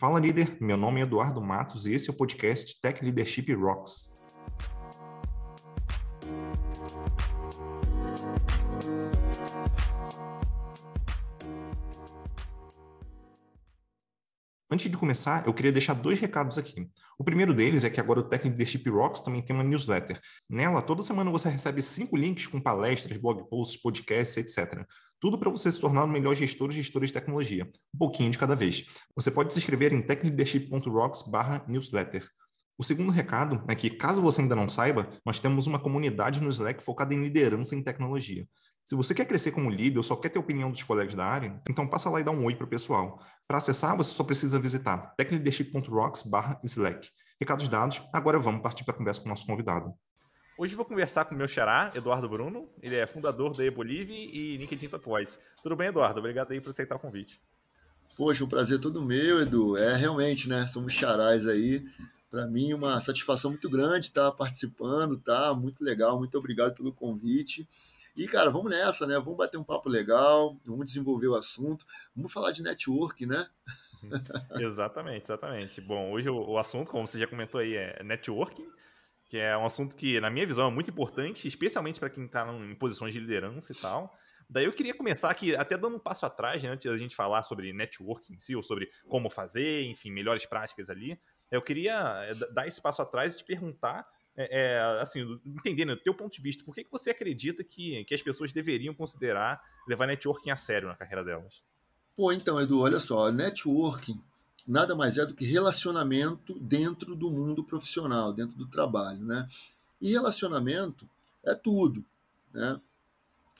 Fala líder, meu nome é Eduardo Matos e esse é o podcast Tech Leadership Rocks. Antes de começar, eu queria deixar dois recados aqui. O primeiro deles é que agora o Tech Leadership Rocks também tem uma newsletter. Nela, toda semana você recebe cinco links com palestras, blog posts, podcasts, etc. Tudo para você se tornar o melhor gestor ou gestora de tecnologia, um pouquinho de cada vez. Você pode se inscrever em techleadership.rocks/newsletter. O segundo recado é que, caso você ainda não saiba, nós temos uma comunidade no Slack focada em liderança em tecnologia. Se você quer crescer como líder ou só quer ter opinião dos colegas da área, então passa lá e dá um oi para o pessoal. Para acessar, você só precisa visitar techleadership.rocks/slack. Recados dados, agora vamos partir para a conversa com o nosso convidado. Hoje vou conversar com o meu xará, Eduardo Bruno. Ele é fundador da Ebolive e LinkedIn Voice. Tudo bem, Eduardo? Obrigado aí por aceitar o convite. Poxa, um prazer todo meu, Edu. É realmente, né? Somos xarás aí. Para mim, uma satisfação muito grande estar participando, tá? Muito legal, muito obrigado pelo convite. E, cara, vamos nessa, né? Vamos bater um papo legal, vamos desenvolver o assunto, vamos falar de network, né? exatamente, exatamente. Bom, hoje o, o, assunto, como você já comentou aí, é networking que é um assunto que, na minha visão, é muito importante, especialmente para quem está em posições de liderança e tal. Daí eu queria começar aqui, até dando um passo atrás, né, antes da gente falar sobre networking em si, ou sobre como fazer, enfim, melhores práticas ali. Eu queria eh, dar esse passo atrás e te perguntar, é, é, assim, entendendo, do teu ponto de vista, por que, que você acredita que, que as pessoas deveriam considerar levar networking a sério na carreira delas? Pô, então, Edu, olha só, networking nada mais é do que relacionamento dentro do mundo profissional, dentro do trabalho, né? E relacionamento é tudo, né?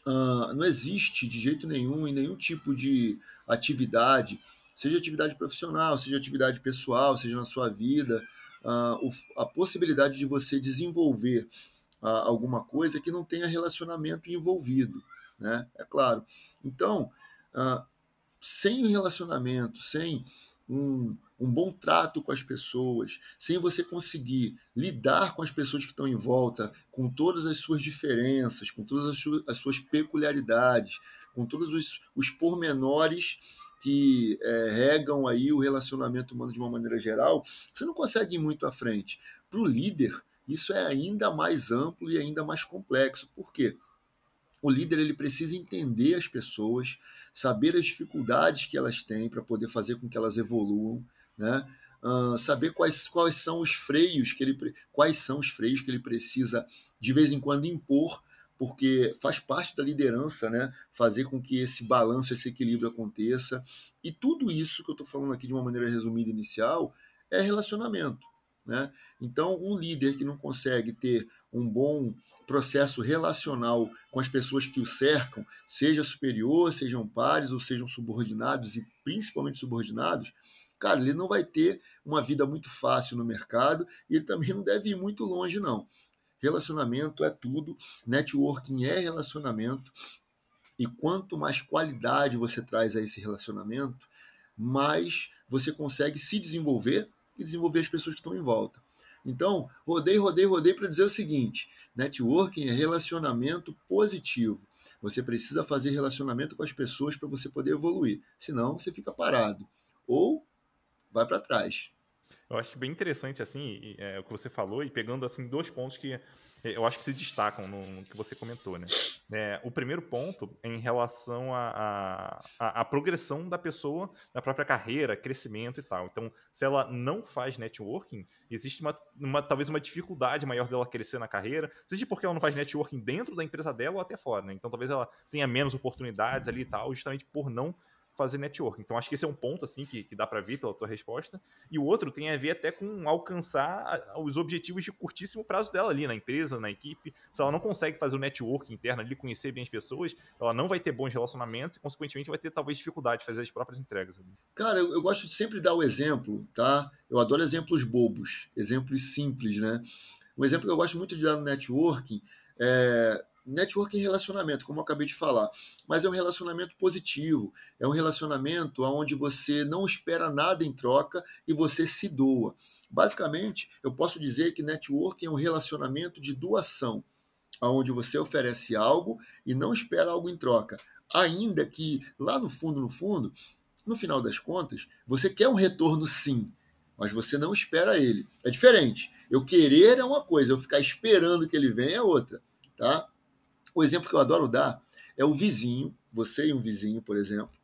Uh, não existe de jeito nenhum em nenhum tipo de atividade, seja atividade profissional, seja atividade pessoal, seja na sua vida, uh, a possibilidade de você desenvolver uh, alguma coisa que não tenha relacionamento envolvido, né? É claro. Então, sem relacionamento, sem um, um bom trato com as pessoas, sem você conseguir lidar com as pessoas que estão em volta, com todas as suas diferenças, com todas as suas, as suas peculiaridades, com todos os, os pormenores que é, regam aí o relacionamento humano de uma maneira geral, você não consegue ir muito à frente. Para o líder, isso é ainda mais amplo e ainda mais complexo. Por quê? O líder ele precisa entender as pessoas, saber as dificuldades que elas têm para poder fazer com que elas evoluam, né? Uh, saber quais, quais são os freios que ele quais são os freios que ele precisa de vez em quando impor, porque faz parte da liderança, né? Fazer com que esse balanço, esse equilíbrio aconteça. E tudo isso que eu estou falando aqui de uma maneira resumida inicial é relacionamento. Né? Então, um líder que não consegue ter um bom processo relacional com as pessoas que o cercam, seja superior, sejam pares ou sejam subordinados e principalmente subordinados, cara, ele não vai ter uma vida muito fácil no mercado e ele também não deve ir muito longe, não. Relacionamento é tudo, networking é relacionamento, e quanto mais qualidade você traz a esse relacionamento, mais você consegue se desenvolver e desenvolver as pessoas que estão em volta. Então, rodei, rodei, rodei para dizer o seguinte: networking é relacionamento positivo. Você precisa fazer relacionamento com as pessoas para você poder evoluir. Senão, você fica parado. Ou vai para trás. Eu acho bem interessante assim é, o que você falou e pegando assim dois pontos que é, eu acho que se destacam no, no que você comentou, né? É, o primeiro ponto em relação à a, progressão da pessoa na própria carreira, crescimento e tal. Então, se ela não faz networking, existe uma, uma talvez uma dificuldade maior dela crescer na carreira, seja porque ela não faz networking dentro da empresa dela ou até fora, né? Então, talvez ela tenha menos oportunidades ali e tal, justamente por não fazer network. Então acho que esse é um ponto assim que, que dá para ver pela tua resposta. E o outro tem a ver até com alcançar os objetivos de curtíssimo prazo dela ali na empresa, na equipe. Se ela não consegue fazer o network interno ali, conhecer bem as pessoas, ela não vai ter bons relacionamentos e consequentemente vai ter talvez dificuldade de fazer as próprias entregas. Ali. Cara, eu, eu gosto de sempre dar o exemplo, tá? Eu adoro exemplos bobos, exemplos simples, né? Um exemplo que eu gosto muito de dar no networking é Network é relacionamento, como eu acabei de falar, mas é um relacionamento positivo, é um relacionamento onde você não espera nada em troca e você se doa. Basicamente, eu posso dizer que network é um relacionamento de doação, onde você oferece algo e não espera algo em troca. Ainda que lá no fundo, no fundo, No final das contas, você quer um retorno sim, mas você não espera ele. É diferente. Eu querer é uma coisa, eu ficar esperando que ele venha é outra, tá? O exemplo que eu adoro dar é o vizinho, você e um vizinho, por exemplo.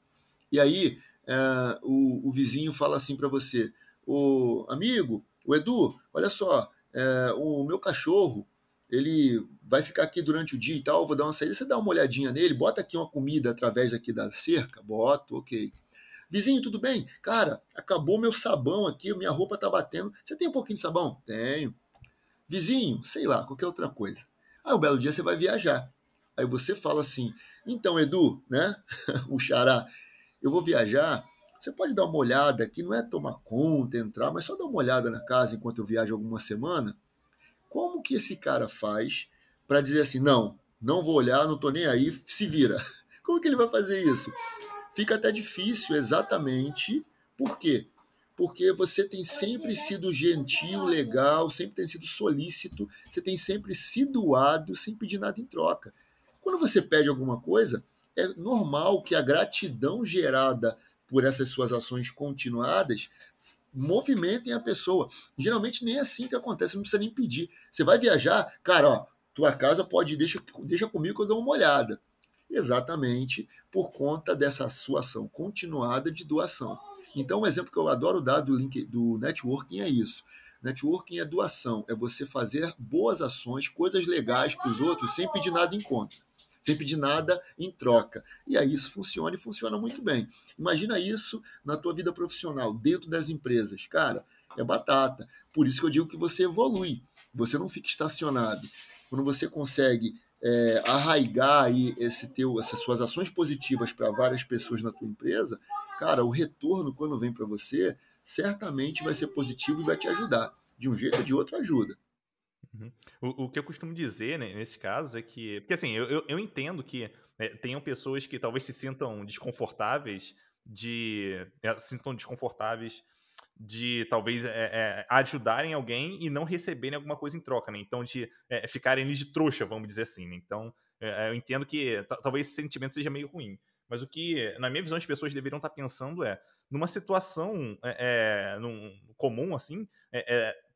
E aí é, o, o, vizinho fala assim para você: o amigo, o Edu, olha só, é, o meu cachorro ele vai ficar aqui durante o dia e tal, vou dar uma saída, você dá uma olhadinha nele, bota aqui uma comida através aqui da cerca, boto, ok. Vizinho, tudo bem? Cara, acabou meu sabão aqui, minha roupa tá batendo. Você tem um pouquinho de sabão? Tenho. Vizinho, sei lá, qualquer outra coisa. Aí um belo dia você vai viajar. Aí você fala assim: então, Edu, né? o xará, eu vou viajar. Você pode dar uma olhada aqui, não é tomar conta, entrar, mas só dar uma olhada na casa enquanto eu viajo alguma semana. Como que esse cara faz para dizer assim: não, não vou olhar, não tô nem aí, se vira? Como que ele vai fazer isso? Fica até difícil, exatamente. Por quê? Porque você tem sempre sido gentil, legal, sempre tem sido solícito, você tem sempre sido doado sem pedir nada em troca. Quando você pede alguma coisa, é normal que a gratidão gerada por essas suas ações continuadas movimentem a pessoa. Geralmente nem é assim que acontece, não precisa nem pedir. Você vai viajar, cara, ó, tua casa pode deixa, deixa comigo que eu dou uma olhada. Exatamente por conta dessa sua ação continuada de doação. Então, um exemplo que eu adoro dar do, link, do networking é isso. Networking é doação, é você fazer boas ações, coisas legais para os outros sem pedir nada em conta sem pedir nada em troca. E aí isso funciona e funciona muito bem. Imagina isso na tua vida profissional, dentro das empresas. Cara, é batata. Por isso que eu digo que você evolui. Você não fica estacionado. Quando você consegue é, arraigar aí esse teu, essas suas ações positivas para várias pessoas na tua empresa, cara, o retorno quando vem para você certamente vai ser positivo e vai te ajudar. De um jeito ou de outro ajuda. Uhum. O, o, que eu costumo dizer né, nesse caso é que. Porque assim, eu, eu, eu entendo que né, tenham pessoas que talvez se sintam desconfortáveis de. É, se sintam desconfortáveis de talvez é, é, ajudarem alguém e não receberem alguma coisa em troca, né? Então, de é, ficarem ali de trouxa, vamos dizer assim. Né? Então, é, eu entendo que talvez esse sentimento seja meio ruim. Mas o que, na minha visão, as pessoas deveriam estar pensando é, numa situação é, num, comum, assim,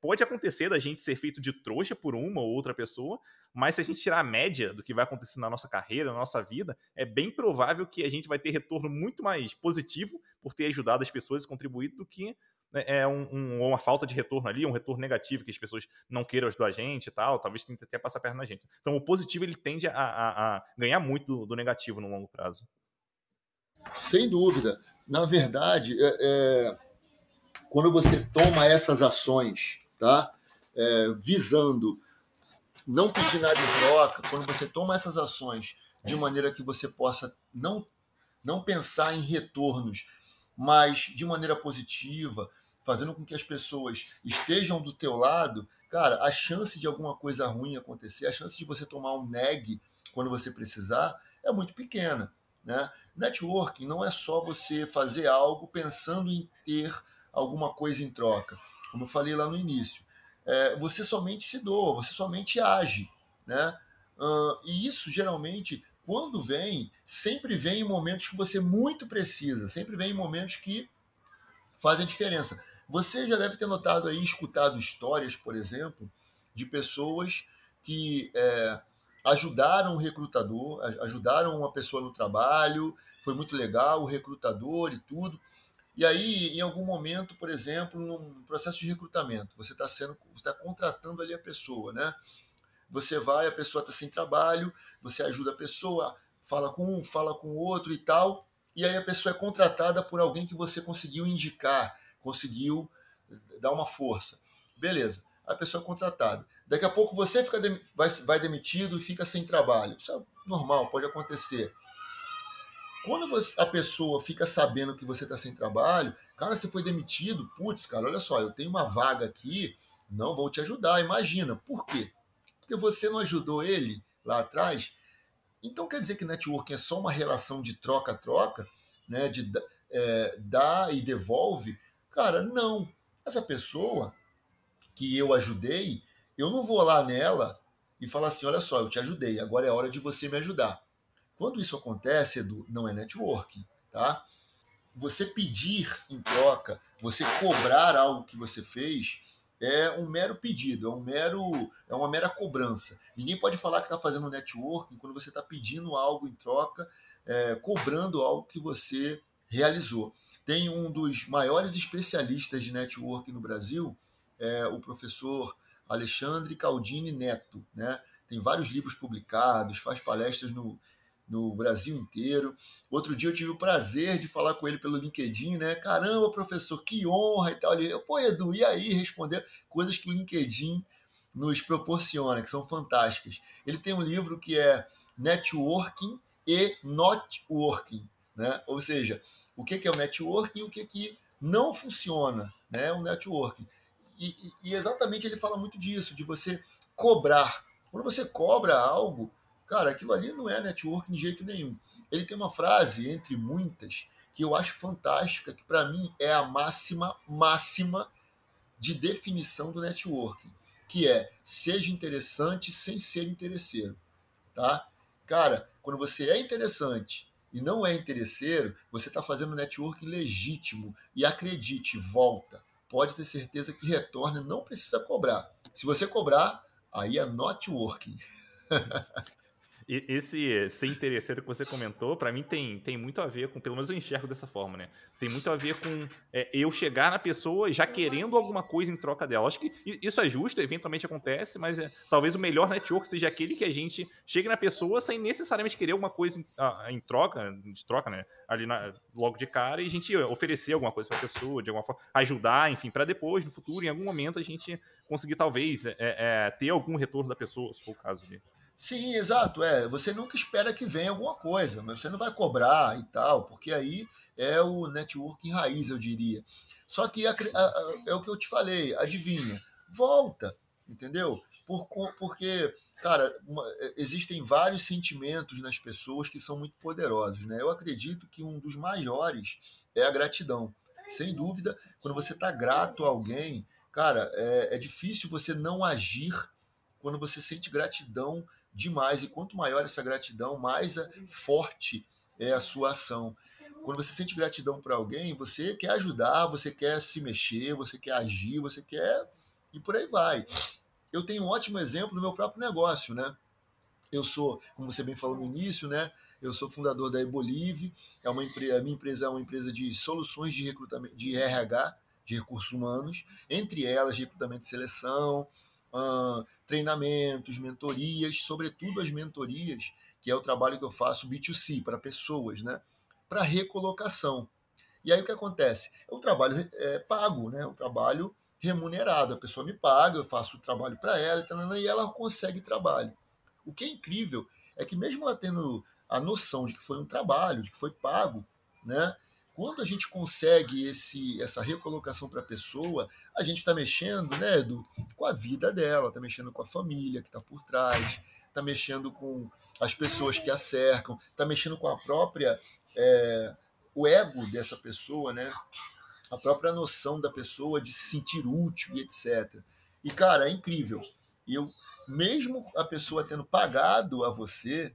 pode acontecer da gente ser feito de trouxa por uma ou outra pessoa, mas se a gente tirar a média do que vai acontecer na nossa carreira, na nossa vida, é bem provável que a gente vai ter retorno muito mais positivo por ter ajudado as pessoas e contribuído do que né, é um, um, uma falta de retorno ali, um retorno negativo, que as pessoas não queiram ajudar a gente e tal, talvez tenha até passar perto na gente. Então o positivo ele tende a, a, a ganhar muito do, do, negativo no longo prazo. Sem dúvida. Na verdade, é, é, quando você toma essas ações tá? É, visando não pedir nada em troca, quando você toma essas ações de maneira que você possa não, não pensar em retornos, mas de maneira positiva, fazendo com que as pessoas estejam do teu lado, cara, a chance de alguma coisa ruim acontecer, a chance de você tomar um neg quando você precisar é muito pequena. Né? Networking não é só você fazer algo pensando em ter alguma coisa em troca como eu falei lá no início. É, você somente se doa, você somente age. Né? Uh, e isso geralmente, quando vem, sempre vem em momentos que você muito precisa, sempre vem em momentos que fazem diferença. Você já deve ter notado aí, escutado histórias, por exemplo, de pessoas que é, ajudaram o recrutador, ajudaram uma pessoa no trabalho, foi muito legal, o recrutador e tudo. E aí, em algum momento, por exemplo, num processo de recrutamento, você está sendo, está contratando ali a pessoa, né? Você vai, a pessoa está sem trabalho, você ajuda a pessoa, fala com um, fala com o outro e tal, e aí a pessoa é contratada por alguém que você conseguiu indicar, conseguiu dar uma força. Beleza, a pessoa é contratada. Daqui a pouco você fica vai, vai demitido e fica sem trabalho. Isso é normal, pode acontecer. Quando você, a pessoa fica sabendo que você está sem trabalho, cara, você foi demitido, putz, cara, olha só, eu tenho uma vaga aqui, não vou te ajudar. Imagina, por quê? Porque você não ajudou ele lá atrás. Então quer dizer que networking é só uma relação de troca-troca, né? De é, dá e devolve? Cara, não. Essa pessoa que eu ajudei, eu não vou lá nela e falar assim: olha só, eu te ajudei, agora é hora de você me ajudar. Quando isso acontece, Edu, não é networking, tá? você pedir em troca, você cobrar algo que você fez, é um mero pedido, é um mero, é uma mera cobrança. Ninguém pode falar que está fazendo networking quando você está pedindo algo em troca, é, cobrando algo que você realizou. Tem um dos maiores especialistas de networking no Brasil, é, o professor Alexandre Caldini Neto, né? Tem vários livros publicados, faz palestras no, no Brasil inteiro. Outro dia eu tive o prazer de falar com ele pelo LinkedIn, né? Caramba, professor, que honra e tal. Ele, pô, Edu, e aí? Responder coisas que o LinkedIn nos proporciona, que são fantásticas. Ele tem um livro que é Networking e Not Working, né? Ou seja, o que é o networking e o que, que não funciona, né? O networking. E, e exatamente ele fala muito disso, de você cobrar. Quando você cobra algo, Cara, aquilo ali não é network de jeito nenhum. Ele tem uma frase, entre muitas, que eu acho fantástica, que para mim é a máxima, máxima de definição do networking, que é seja interessante sem ser interesseiro, tá? Cara, quando você é interessante e não é interesseiro, você está fazendo networking legítimo e acredite, volta. Pode ter certeza que retorna, não precisa cobrar. Se você cobrar, aí é networking. esse ser interesseiro que você comentou, para mim tem, tem muito a ver com, pelo menos eu enxergo dessa forma, né? Tem muito a ver com é, eu chegar na pessoa já querendo alguma coisa em troca dela. Acho que isso é justo, eventualmente acontece, mas é, talvez o melhor network seja aquele que a gente chegue na pessoa sem necessariamente querer alguma coisa em, em troca, de troca, né? Ali na, logo de cara e a gente oferecer alguma coisa para a pessoa, de alguma forma, ajudar, enfim, para depois, no futuro, em algum momento, a gente conseguir talvez é, é, ter algum retorno da pessoa, se for o caso dele. Sim, exato. É, você nunca espera que venha alguma coisa, mas você não vai cobrar e tal, porque aí é o networking raiz, eu diria. Só que a, a, a, é o que eu te falei, adivinha, volta, entendeu? Por, porque, cara, uma, existem vários sentimentos nas pessoas que são muito poderosos, né? Eu acredito que um dos maiores é a gratidão. Sem dúvida, quando você está grato a alguém, cara, é, é difícil você não agir quando você sente gratidão demais. E quanto maior essa gratidão, mais forte é a sua ação. Quando você sente gratidão para alguém, você quer ajudar, você quer se mexer, você quer agir, você quer. E por aí vai. Eu tenho um ótimo exemplo no meu próprio negócio, né? Eu sou, como você bem falou no início, né? Eu sou fundador da Ebolive, é uma empresa, a minha empresa é uma empresa de soluções de recrutamento de RH, de recursos humanos, entre elas recrutamento e seleção, uh, treinamentos, mentorias, sobretudo as mentorias, que é o trabalho que eu faço B2C para pessoas, né? Para recolocação. E aí o que acontece? É um trabalho é, pago, né? Um trabalho remunerado. A pessoa me paga, eu faço o trabalho para ela e ela consegue trabalho. O que é incrível é que mesmo ela tendo a noção de que foi um trabalho, de que foi pago, né? Quando a gente consegue esse, essa recolocação para a pessoa, a gente está mexendo, né, Edu, com a vida dela, está mexendo com a família que está por trás, está mexendo com as pessoas que a cercam, está mexendo com a própria é, o ego dessa pessoa, né? A própria noção da pessoa de se sentir útil e etc. E cara, é incrível. Eu mesmo a pessoa tendo pagado a você,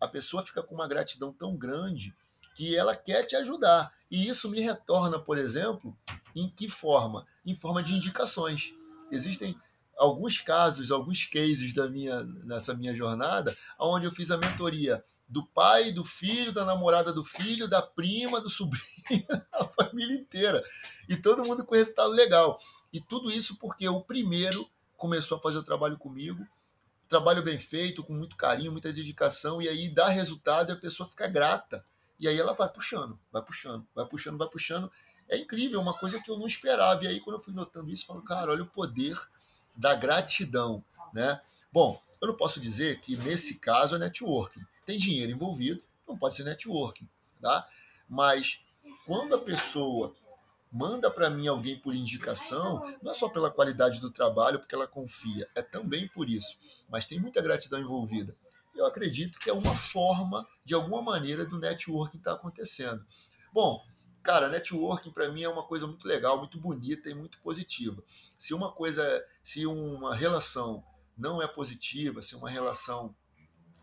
a pessoa fica com uma gratidão tão grande que ela quer te ajudar. E isso me retorna, por exemplo, em que forma? Em forma de indicações. Existem alguns casos, alguns cases da minha, nessa minha jornada, onde eu fiz a mentoria do pai, do filho, da namorada do filho, da prima, do sobrinho, a família inteira. E todo mundo com resultado legal. E tudo isso porque o primeiro começou a fazer o trabalho comigo, trabalho bem feito, com muito carinho, muita dedicação, e aí dá resultado e a pessoa fica grata. E aí ela vai puxando, vai puxando, vai puxando, vai puxando. É incrível, uma coisa que eu não esperava. E aí, quando eu fui notando isso, eu falo, cara, olha o poder da gratidão, né? Bom, eu não posso dizer que nesse caso é networking. Tem dinheiro envolvido, não pode ser networking, tá? Mas quando a pessoa manda para mim alguém por indicação, não é só pela qualidade do trabalho, porque ela confia, é também por isso. Mas tem muita gratidão envolvida eu acredito que é uma forma, de alguma maneira, do networking estar tá acontecendo. Bom, cara, networking para mim é uma coisa muito legal, muito bonita e muito positiva. Se uma coisa, se uma relação não é positiva, se uma relação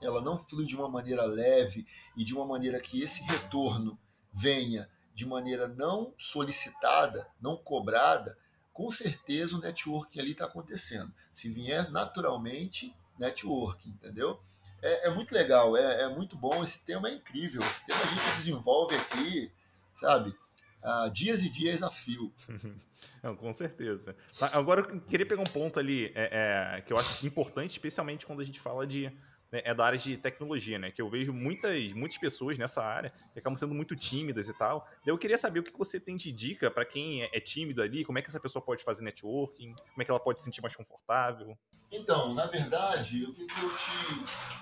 ela não flui de uma maneira leve e de uma maneira que esse retorno venha de maneira não solicitada, não cobrada, com certeza o networking ali está acontecendo. Se vier naturalmente, networking, entendeu? É, é muito legal, é, é, muito bom. Esse tema é incrível. Esse tema a gente desenvolve aqui, sabe? Uh, dias e dias a fio. Não, com certeza. Agora, eu queria pegar um ponto ali é, é, que eu acho importante, especialmente quando a gente fala de né, é da área de tecnologia, né? Que eu vejo muitas, muitas pessoas nessa área que acabam sendo muito tímidas e tal. Eu queria saber o que você tem de dica para quem é, é tímido ali, como é que essa pessoa pode fazer networking, como é que ela pode se sentir mais confortável. Então, na verdade, o que, que eu te,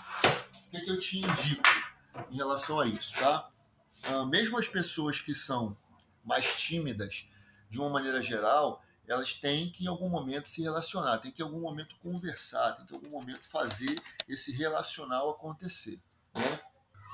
o que, que eu te indico em relação a isso, tá? Uh, mesmo as pessoas que são mais tímidas, de uma maneira geral, elas têm que em algum momento se relacionar, tem que em algum momento conversar, tem que em algum momento fazer esse relacional acontecer. Né?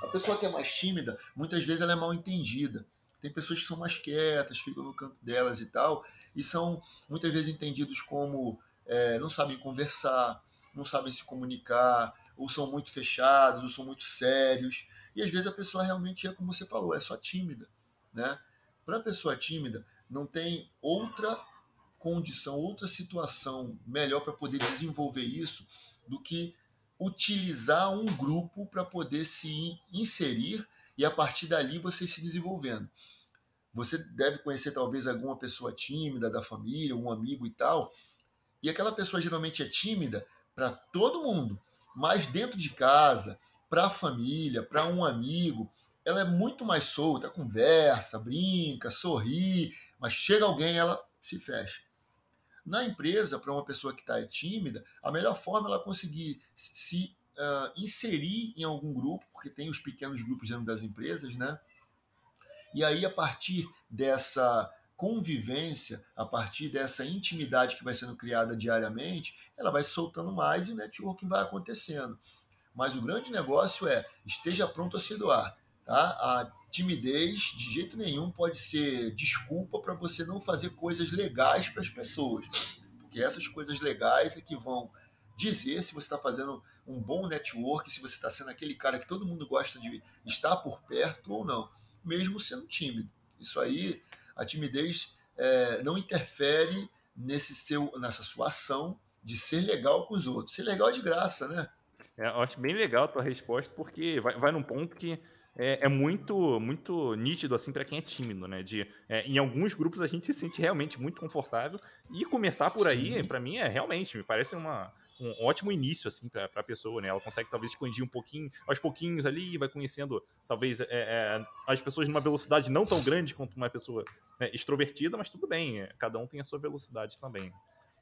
A pessoa que é mais tímida, muitas vezes ela é mal entendida. Tem pessoas que são mais quietas, ficam no canto delas e tal, e são muitas vezes entendidos como é, não sabem conversar, não sabem se comunicar, ou são muito fechados, ou são muito sérios. E às vezes a pessoa realmente é como você falou, é só tímida. Né? Para a pessoa tímida, não tem outra condição, outra situação melhor para poder desenvolver isso do que utilizar um grupo para poder se inserir e a partir dali você se desenvolvendo. Você deve conhecer talvez alguma pessoa tímida da família, um amigo e tal, e aquela pessoa geralmente é tímida para todo mundo, mas dentro de casa, para a família, para um amigo, ela é muito mais solta, conversa, brinca, sorri, mas chega alguém ela se fecha. Na empresa, para uma pessoa que está tímida, a melhor forma é ela conseguir se uh, inserir em algum grupo, porque tem os pequenos grupos dentro das empresas, né? E aí, a partir dessa convivência, a partir dessa intimidade que vai sendo criada diariamente, ela vai soltando mais e o networking vai acontecendo. Mas o grande negócio é esteja pronto a se doar. Tá? A timidez, de jeito nenhum, pode ser desculpa para você não fazer coisas legais para as pessoas. Porque essas coisas legais é que vão dizer se você está fazendo um bom network, se você está sendo aquele cara que todo mundo gosta de estar por perto ou não, mesmo sendo tímido. Isso aí, a timidez é, não interfere nesse seu, nessa sua ação de ser legal com os outros. Ser legal é de graça, né? É, eu acho bem legal a tua resposta, porque vai, vai num ponto que é, é, muito muito nítido assim para quem é tímido, né? De é, em alguns grupos a gente se sente realmente muito confortável e começar por aí, para mim é realmente me parece uma um ótimo início assim para a pessoa, né? Ela consegue talvez expandir um pouquinho, aos pouquinhos ali, vai conhecendo talvez é, é, as pessoas numa velocidade não tão grande quanto uma pessoa né, extrovertida, mas tudo bem, é, cada um tem a sua velocidade também.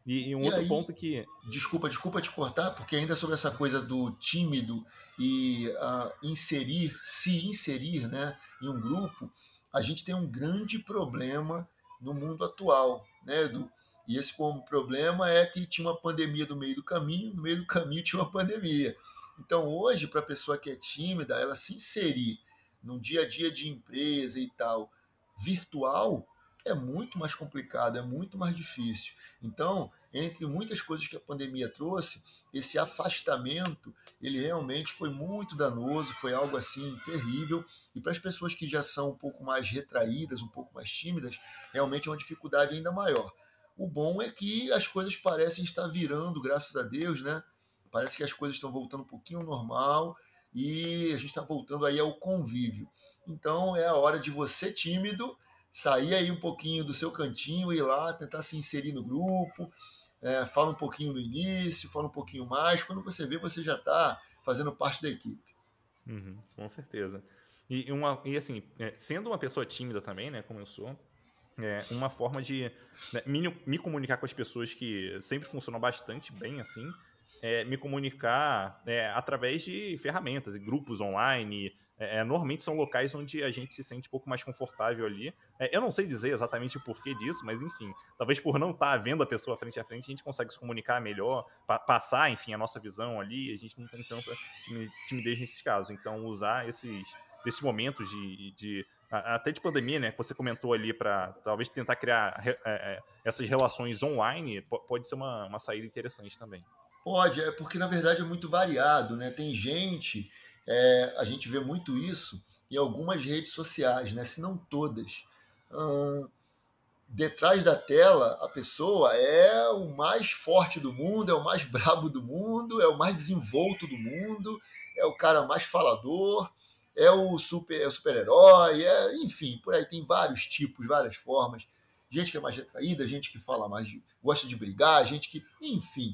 E, e um e outro aí, ponto que. Desculpa, desculpa te cortar, porque ainda sobre essa coisa do tímido e uh, inserir, se inserir né, em um grupo, a gente tem um grande problema no mundo atual, né, Edu? E esse como problema é que tinha uma pandemia no meio do caminho, no meio do caminho tinha uma pandemia. Então, hoje, para a pessoa que é tímida, ela se inserir num dia a dia de empresa e tal, virtual, é muito mais complicado, é muito mais difícil. Então, entre muitas coisas que a pandemia trouxe, esse afastamento, ele realmente foi muito danoso, foi algo assim terrível, e para as pessoas que já são um pouco mais retraídas, um pouco mais tímidas, realmente é uma dificuldade ainda maior. O bom é que as coisas parecem estar virando, graças a Deus, né? Parece que as coisas estão voltando um pouquinho ao normal e a gente está voltando aí ao convívio. Então é a hora de você tímido sair aí um pouquinho do seu cantinho, ir lá, tentar se inserir no grupo, é, fala um pouquinho no início, fala um pouquinho mais. Quando você vê, você já está fazendo parte da equipe. Uhum, com certeza. E, uma, e assim, é, sendo uma pessoa tímida também, né, como eu sou, é uma forma de né, me, me, comunicar com as pessoas que sempre funcionam bastante bem, assim, é me comunicar é, através de ferramentas, grupos online, é, é, normalmente são locais onde a gente se sente um pouco mais confortável ali. É, eu não sei dizer exatamente o porquê disso, mas enfim, talvez por não estar tá vendo a pessoa frente a frente, a gente consegue se comunicar melhor, pa passar, enfim, a nossa visão ali, a gente não tem tanta timidez nesses casos. Então, usar esses, esses momentos de, de até de pandemia, né, que você comentou ali, para talvez tentar criar é, é, essas relações online, pode ser uma, uma saída interessante também. Pode, é porque na verdade é muito variado, né? Tem gente é, a gente vê muito isso em algumas redes sociais, né? se não todas. hum, detrás da tela, a pessoa é o mais forte do mundo, é o mais brabo do mundo, é o mais desenvolto do mundo, é o cara mais falador, é o super é o super-herói, é, enfim, por aí tem vários tipos, várias formas. Gente que é mais retraída, gente que fala mais, gosta de brigar, gente que, enfim.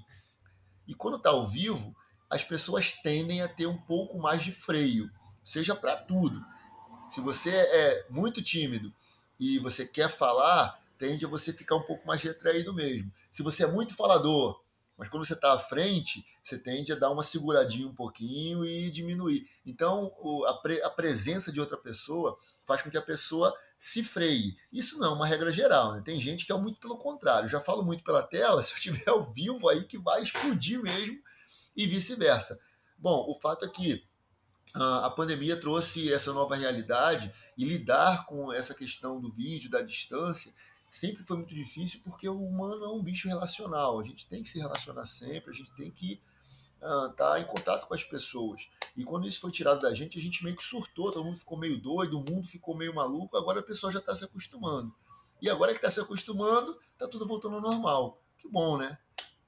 E quando está ao vivo, as pessoas tendem a ter um pouco mais de freio, seja para tudo. Se você é muito tímido e você quer falar, tende a você ficar um pouco mais retraído mesmo. Se você é muito falador, mas quando você está à frente, você tende a dar uma seguradinha um pouquinho e diminuir. Então, a, pre, a presença de outra pessoa faz com que a pessoa se freie. Isso não é uma regra geral, né? Tem gente que é muito pelo contrário. Já falo muito pela tela, se eu estiver ao vivo aí que vai explodir mesmo e vice-versa. Bom, o fato é que a pandemia trouxe essa nova realidade e lidar com essa questão do vídeo, da distância, sempre foi muito difícil porque o humano é um bicho relacional. A gente tem que se relacionar sempre, a gente tem que estar uh, tá em contato com as pessoas. E quando isso foi tirado da gente, a gente meio que surtou, todo mundo ficou meio doido, o mundo ficou meio maluco, agora a pessoa já está se acostumando. E agora que está se acostumando, está tudo voltando ao normal. Que bom, né?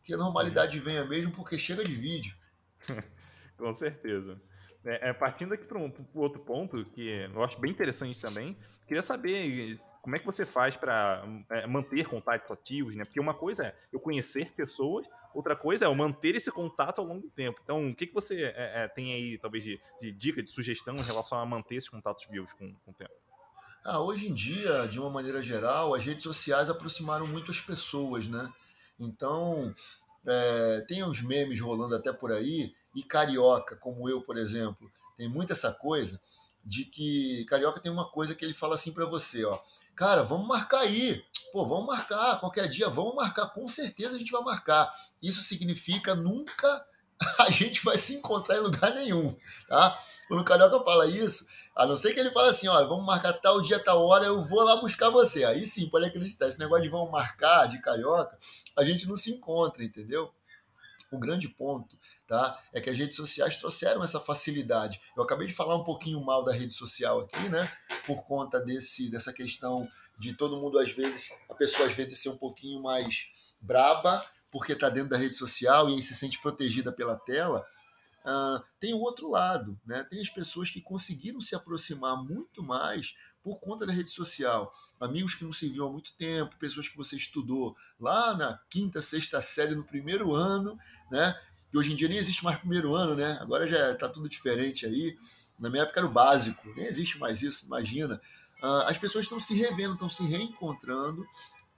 Que a normalidade venha mesmo, porque chega de vídeo. com certeza. É, é, partindo aqui para um, um, outro ponto, que eu acho bem interessante também, queria saber como é que você faz para é, manter contatos ativos, né? Porque uma coisa é eu conhecer pessoas, outra coisa é eu manter esse contato ao longo do tempo. Então, o que, que você é, é, tem aí, talvez, de, de, dica, de sugestão em relação a manter esses contatos vivos com, com o tempo? Ah, hoje em dia, de uma maneira geral, as redes sociais aproximaram muito as pessoas, né? Então, é, tem uns memes rolando até por aí, e carioca, como eu, por exemplo, tem muito essa coisa de que carioca tem uma coisa que ele fala assim para você, ó, cara, vamos marcar aí, pô, vamos marcar, qualquer dia vamos marcar, com certeza a gente vai marcar. Isso significa nunca a gente vai se encontrar em lugar nenhum, tá? Quando o carioca fala isso, a não ser que ele fale assim, olha, vamos marcar tal dia, tal hora, eu vou lá buscar você. Aí sim, pode acreditar, esse negócio de vamos marcar de carioca, a gente não se encontra, entendeu? O grande ponto tá? É que as redes sociais trouxeram essa facilidade. Eu acabei de falar um pouquinho mal da rede social aqui, né? Por conta desse, dessa questão de todo mundo, às vezes, a pessoa às vezes ser um pouquinho mais braba, porque está dentro da rede social e se sente protegida pela tela. Uh, tem o outro lado, né? Tem as pessoas que conseguiram se aproximar muito mais por conta da rede social. Amigos que não se viam há muito tempo, pessoas que você estudou lá na quinta, sexta série, no primeiro ano, né? Que hoje em dia nem existe mais primeiro ano, né? Agora já está tudo diferente aí. Na minha época era o básico, nem existe mais isso, imagina. Uh, as pessoas estão se revendo, estão se reencontrando,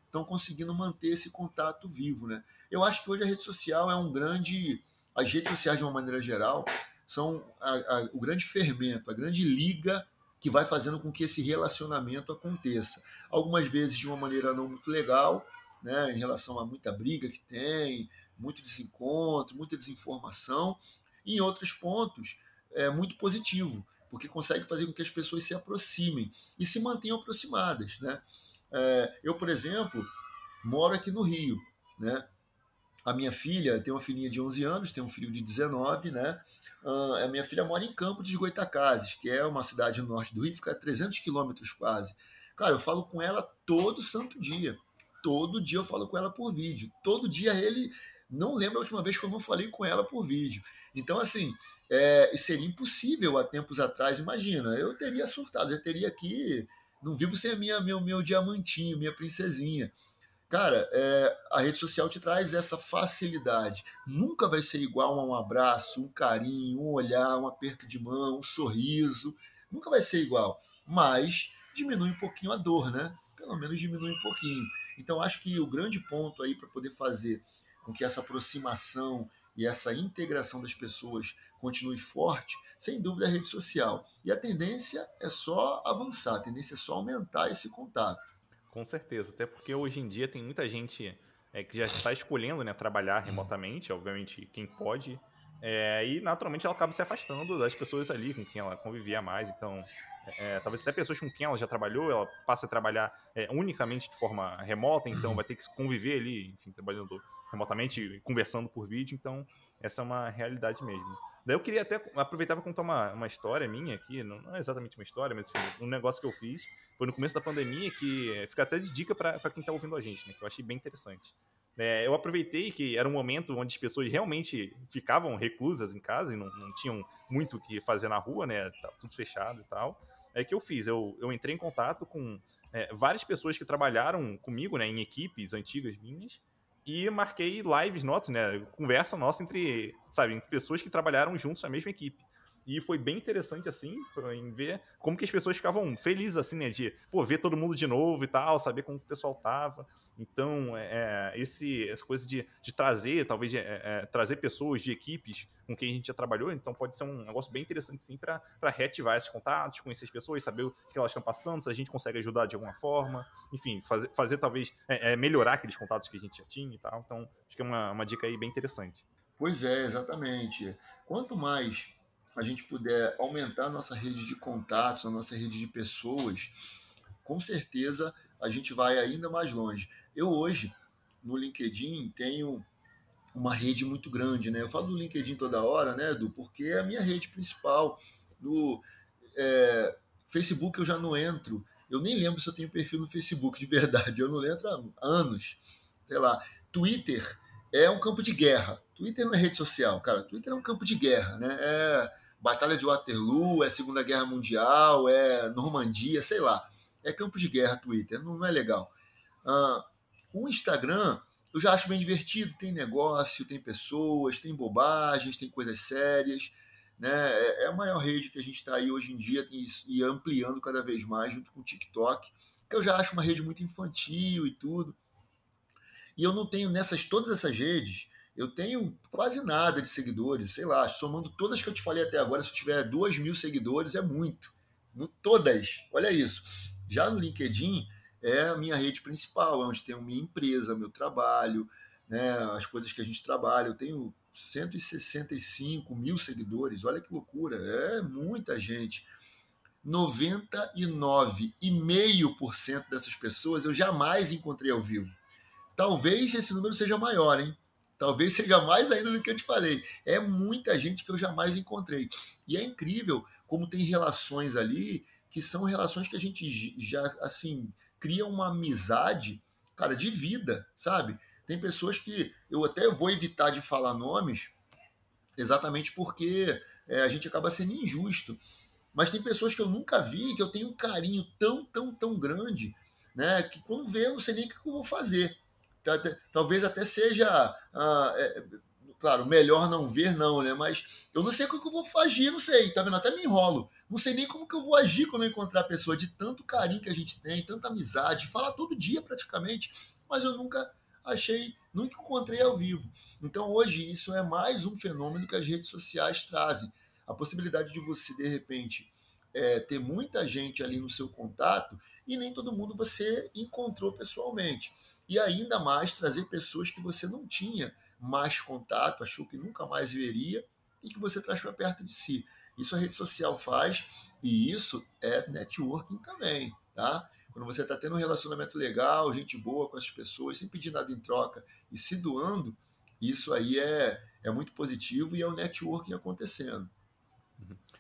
estão conseguindo manter esse contato vivo, né? Eu acho que hoje a rede social é um grande. As redes sociais, de uma maneira geral, são a, a, o grande fermento, a grande liga que vai fazendo com que esse relacionamento aconteça. Algumas vezes de uma maneira não muito legal, né, em relação a muita briga que tem, muito desencontro, muita desinformação, e em outros pontos é muito positivo, porque consegue fazer com que as pessoas se aproximem e se mantenham aproximadas. Né? É, eu, por exemplo, moro aqui no Rio. Né? A minha filha tem uma filhinha de 11 anos, tem um filho de 19, né? Uh, a minha filha mora em Campo de Goitacazes, que é uma cidade no norte do Rio, fica a 300 quilômetros quase. Cara, eu falo com ela todo santo dia. Todo dia eu falo com ela por vídeo. Todo dia ele não lembro a última vez que eu não falei com ela por vídeo. Então, assim, é, seria impossível há tempos atrás, imagina, eu teria surtado, eu teria aqui, não vivo sem a minha, meu, meu diamantinho, minha princesinha. Cara, é, a rede social te traz essa facilidade. Nunca vai ser igual a um abraço, um carinho, um olhar, um aperto de mão, um sorriso. Nunca vai ser igual. Mas diminui um pouquinho a dor, né? Pelo menos diminui um pouquinho. Então, acho que o grande ponto aí para poder fazer com que essa aproximação e essa integração das pessoas continue forte, sem dúvida é a rede social. E a tendência é só avançar, a tendência é só aumentar esse contato. Com certeza, até porque hoje em dia tem muita gente é, que já está escolhendo né, trabalhar remotamente, obviamente quem pode, é, e naturalmente ela acaba se afastando das pessoas ali com quem ela convivia mais. Então, é, talvez até pessoas com quem ela já trabalhou, ela passa a trabalhar é, unicamente de forma remota, então vai ter que conviver ali, enfim, trabalhando remotamente, conversando por vídeo, então essa é uma realidade mesmo. Daí eu queria até aproveitar para contar uma, uma história minha aqui, não, não, é exatamente uma história, mas um negócio que eu fiz foi no começo da pandemia que fica até de dica para quem está ouvindo a gente, né? Que eu achei bem interessante. É, eu aproveitei que era um momento onde as pessoas realmente ficavam reclusas em casa e não, não tinham muito o que fazer na rua, né? Tá tudo fechado e tal. É que eu fiz, eu, eu entrei em contato com é, várias pessoas que trabalharam comigo, né, em equipes antigas minhas, e marquei lives nossas, né, conversa nossa entre, sabe, entre pessoas que trabalharam juntos na mesma equipe. E foi bem interessante, assim, em ver como que as pessoas ficavam felizes, assim, né? De, pô, ver todo mundo de novo e tal, saber como o pessoal tava. Então, é, é esse, essa coisa de, de trazer, talvez, é, é, trazer pessoas de equipes com quem a gente já trabalhou, então pode ser um negócio bem interessante, sim, para reativar esses contatos, conhecer as pessoas, saber o que elas estão passando, se a gente consegue ajudar de alguma forma, enfim, fazer, fazer talvez, é, é, melhorar aqueles contatos que a gente já tinha e tal. Então, acho que é uma, uma dica aí bem interessante. Pois é, exatamente. Quanto mais a gente puder aumentar a nossa rede de contatos, a nossa rede de pessoas, com certeza a gente vai ainda mais longe. Eu hoje, no LinkedIn, tenho uma rede muito grande, né? Eu falo do LinkedIn toda hora, né, Edu? Porque é a minha rede principal. No é, Facebook eu já não entro. Eu nem lembro se eu tenho perfil no Facebook de verdade. Eu não entro há anos. Sei lá. Twitter é um campo de guerra. Twitter não é rede social, cara. Twitter é um campo de guerra, né? É, Batalha de Waterloo, é Segunda Guerra Mundial, é Normandia, sei lá. É campo de guerra Twitter, não, não é legal. Uh, o Instagram eu já acho bem divertido, tem negócio, tem pessoas, tem bobagens, tem coisas sérias. Né? É, é a maior rede que a gente está aí hoje em dia e, ampliando cada vez mais junto com o TikTok, que eu já acho uma rede muito infantil e tudo. E eu não tenho nessas todas essas redes, eu tenho quase nada de seguidores, sei lá, somando todas que eu te falei até agora, se eu tiver 2 mil seguidores, é muito. No, todas, olha isso. Já no LinkedIn é a minha rede principal, é onde tem a minha empresa, meu trabalho, né, as coisas que a gente trabalha. Eu tenho 165 mil seguidores, olha que loucura, é muita gente. 99,5% dessas pessoas eu jamais encontrei ao vivo. Talvez esse número seja maior, hein? Talvez seja mais ainda do que eu te falei. É muita gente que eu jamais encontrei. E é incrível como tem relações ali que são relações que a gente já, assim, cria uma amizade, cara, de vida, sabe? Tem pessoas que eu até vou evitar de falar nomes, exatamente porque é, a gente acaba sendo injusto. Mas tem pessoas que eu nunca vi, que eu tenho um carinho tão, tão, tão grande, né? Que quando vê, eu não sei nem o que eu vou fazer. Talvez até seja, ah, é, claro, melhor não ver, não, né? Mas eu não sei como que eu vou agir, não sei, tá vendo? Até me enrolo. Não sei nem como que eu vou agir quando eu encontrar a pessoa, de tanto carinho que a gente tem, tanta amizade, fala todo dia praticamente, mas eu nunca achei, nunca encontrei ao vivo. Então hoje isso é mais um fenômeno que as redes sociais trazem. A possibilidade de você, de repente, é, ter muita gente ali no seu contato e nem todo mundo você encontrou pessoalmente. E ainda mais trazer pessoas que você não tinha mais contato, achou que nunca mais veria e que você traz para perto de si. Isso a rede social faz e isso é networking também, tá? Quando você está tendo um relacionamento legal, gente boa com as pessoas, sem pedir nada em troca e se doando, isso aí é, é muito positivo e é o networking acontecendo.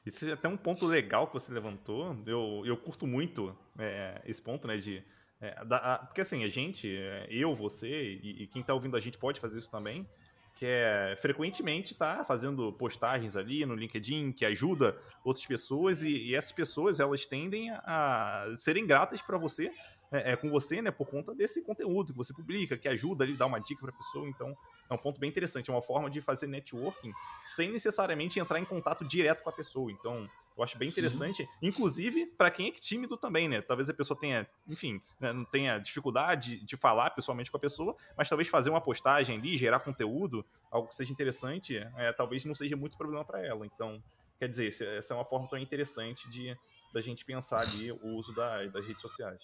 Isso é até um ponto legal que você levantou. Eu, eu curto muito é, esse ponto, né? De, é, da, a, porque assim, a gente, é, eu, você e, e quem está ouvindo a gente pode fazer isso também, que é frequentemente tá fazendo postagens ali no LinkedIn que ajuda outras pessoas e, e essas pessoas elas tendem a, a serem gratas para você é, é, com você, né, por conta desse conteúdo que você publica, que ajuda ali, dá uma dica para a pessoa. Então, é um ponto bem interessante, é uma forma de fazer networking sem necessariamente entrar em contato direto com a pessoa. Então, eu acho bem interessante, Sim. inclusive para quem é tímido também, né? Talvez a pessoa tenha, enfim, né, não tenha dificuldade de falar pessoalmente com a pessoa, mas talvez fazer uma postagem ali, gerar conteúdo, algo que seja interessante, é, talvez não seja muito problema para ela. Então, quer dizer, essa é uma forma tão interessante de da gente pensar ali o uso da, das redes sociais.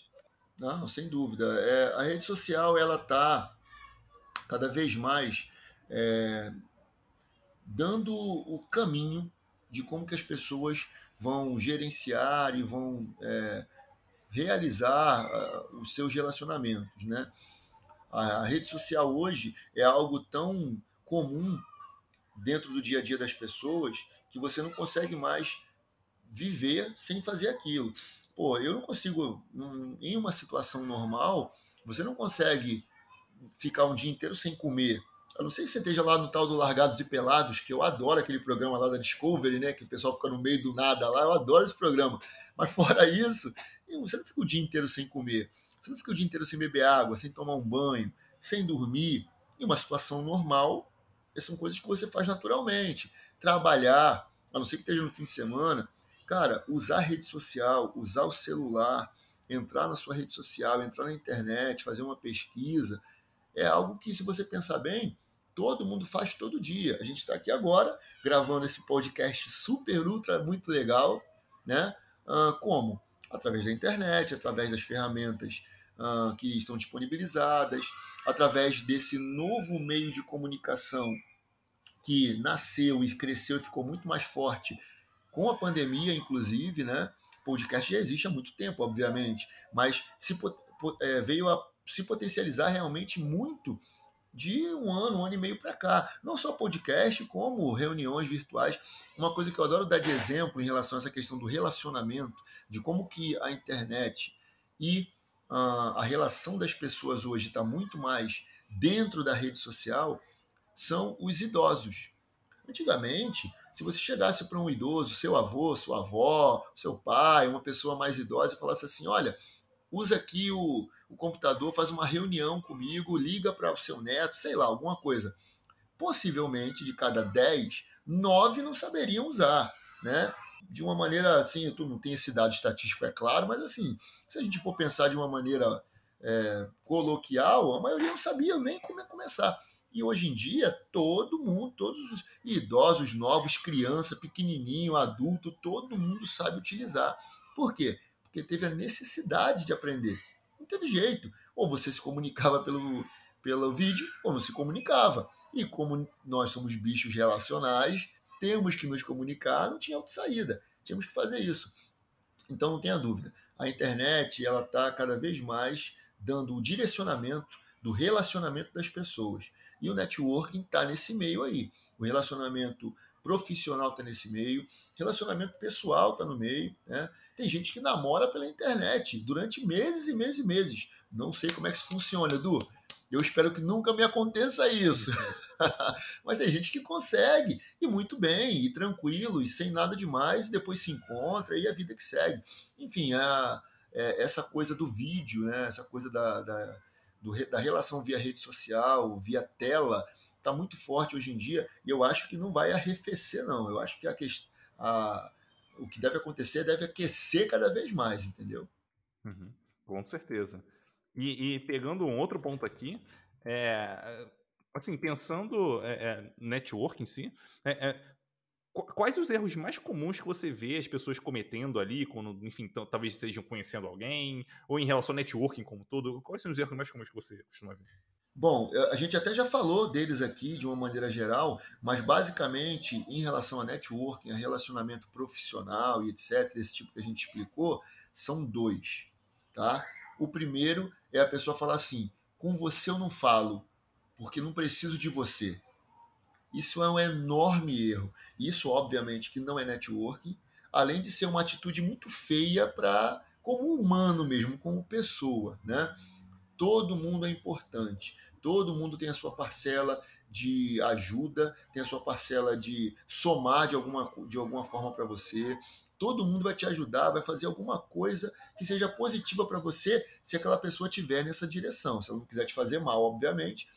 Não, sem dúvida. É, a rede social ela está cada vez mais é, dando o caminho de como que as pessoas vão gerenciar e vão é, realizar uh, os seus relacionamentos, né? A, a, rede social hoje é algo tão comum dentro do dia a dia das pessoas que você não consegue mais viver sem fazer aquilo. Pô, eu não consigo, em uma situação normal, você não consegue ficar um dia inteiro sem comer. Eu não sei se você esteja lá no tal do Largados e Pelados, que eu adoro aquele programa lá da Discovery, né? Que o pessoal fica no meio do nada lá, eu adoro esse programa. Mas fora isso, você não fica o dia inteiro sem comer, você não fica o dia inteiro sem beber água, sem tomar um banho, sem dormir. Em uma situação normal, são coisas que você faz naturalmente. Trabalhar, a não ser que esteja no fim de semana, cara, usar rede social, usar o celular, entrar na sua rede social, entrar na internet, fazer uma pesquisa, é algo que, se você pensar bem, todo mundo faz todo dia. A gente está aqui agora gravando esse podcast super ultra muito legal, né? Uh, como? Através da internet, através das ferramentas uh, que estão disponibilizadas, através desse novo meio de comunicação que nasceu e cresceu e ficou muito mais forte com a pandemia, inclusive, né? Podcast já existe há muito tempo, obviamente, mas se, é, veio a se potencializar realmente muito de um ano, um ano e meio para cá. Não só podcast, como reuniões virtuais. Uma coisa que eu adoro dar de exemplo em relação a essa questão do relacionamento, de como que a internet e uh, a relação das pessoas hoje está muito mais dentro da rede social, são os idosos. Antigamente, se você chegasse para um idoso, seu avô, sua avó, seu pai, uma pessoa mais idosa, e falasse assim: olha, usa aqui o, o computador, faz uma reunião comigo, liga para o seu neto, sei lá, alguma coisa. Possivelmente, de cada 10, 9 não saberiam usar, né? De uma maneira assim, tu não tem esse dado estatístico, é claro, mas assim, se a gente for pensar de uma maneira é, coloquial, a maioria não sabia nem como começar. E hoje em dia, todo mundo, todos os idosos, novos, criança, pequenininho, adulto, todo mundo sabe utilizar. Por quê? Porque teve a necessidade de aprender. Não teve jeito. Ou você se comunicava pelo, pelo vídeo, ou não se comunicava. E como nós somos bichos relacionais, temos que nos comunicar, não tinha outra saída. Tínhamos que fazer isso. Então não tenha dúvida. A internet ela está cada vez mais dando o direcionamento do relacionamento das pessoas. E o networking está nesse meio aí. O relacionamento profissional está nesse meio, relacionamento pessoal está no meio. Né? Tem gente que namora pela internet durante meses e meses e meses. Não sei como é que isso funciona, Edu. Eu espero que nunca me aconteça isso. Mas tem gente que consegue, e muito bem, e tranquilo, e sem nada demais, e depois se encontra, e a vida que segue. Enfim, a, é, essa coisa do vídeo, né? essa coisa da, da, do, da relação via rede social, via tela, está muito forte hoje em dia, e eu acho que não vai arrefecer, não. Eu acho que a. A, o que deve acontecer deve aquecer cada vez mais, entendeu? Uhum, com certeza. E, e, pegando um outro ponto aqui, é, assim, pensando é, é, network em si, é, é quais os erros mais comuns que você vê as pessoas cometendo ali, quando, enfim, talvez estejam conhecendo alguém, ou em relação ao networking como todo, quais são os erros mais comuns que você costuma ver? Bom, a gente até já falou deles aqui de uma maneira geral, mas basicamente em relação a networking, a relacionamento profissional e etc, esse tipo que a gente explicou, são dois, tá? O primeiro é a pessoa falar assim: com você eu não falo, porque não preciso de você. Isso é um enorme erro. Isso, obviamente, que não é networking, além de ser uma atitude muito feia para como humano mesmo, como pessoa, né? Todo mundo é importante. Todo mundo tem a sua parcela de ajuda, tem a sua parcela de somar de alguma, de alguma forma para você. Todo mundo vai te ajudar, vai fazer alguma coisa que seja positiva para você se aquela pessoa tiver nessa direção. Se ela não quiser te fazer mal, obviamente,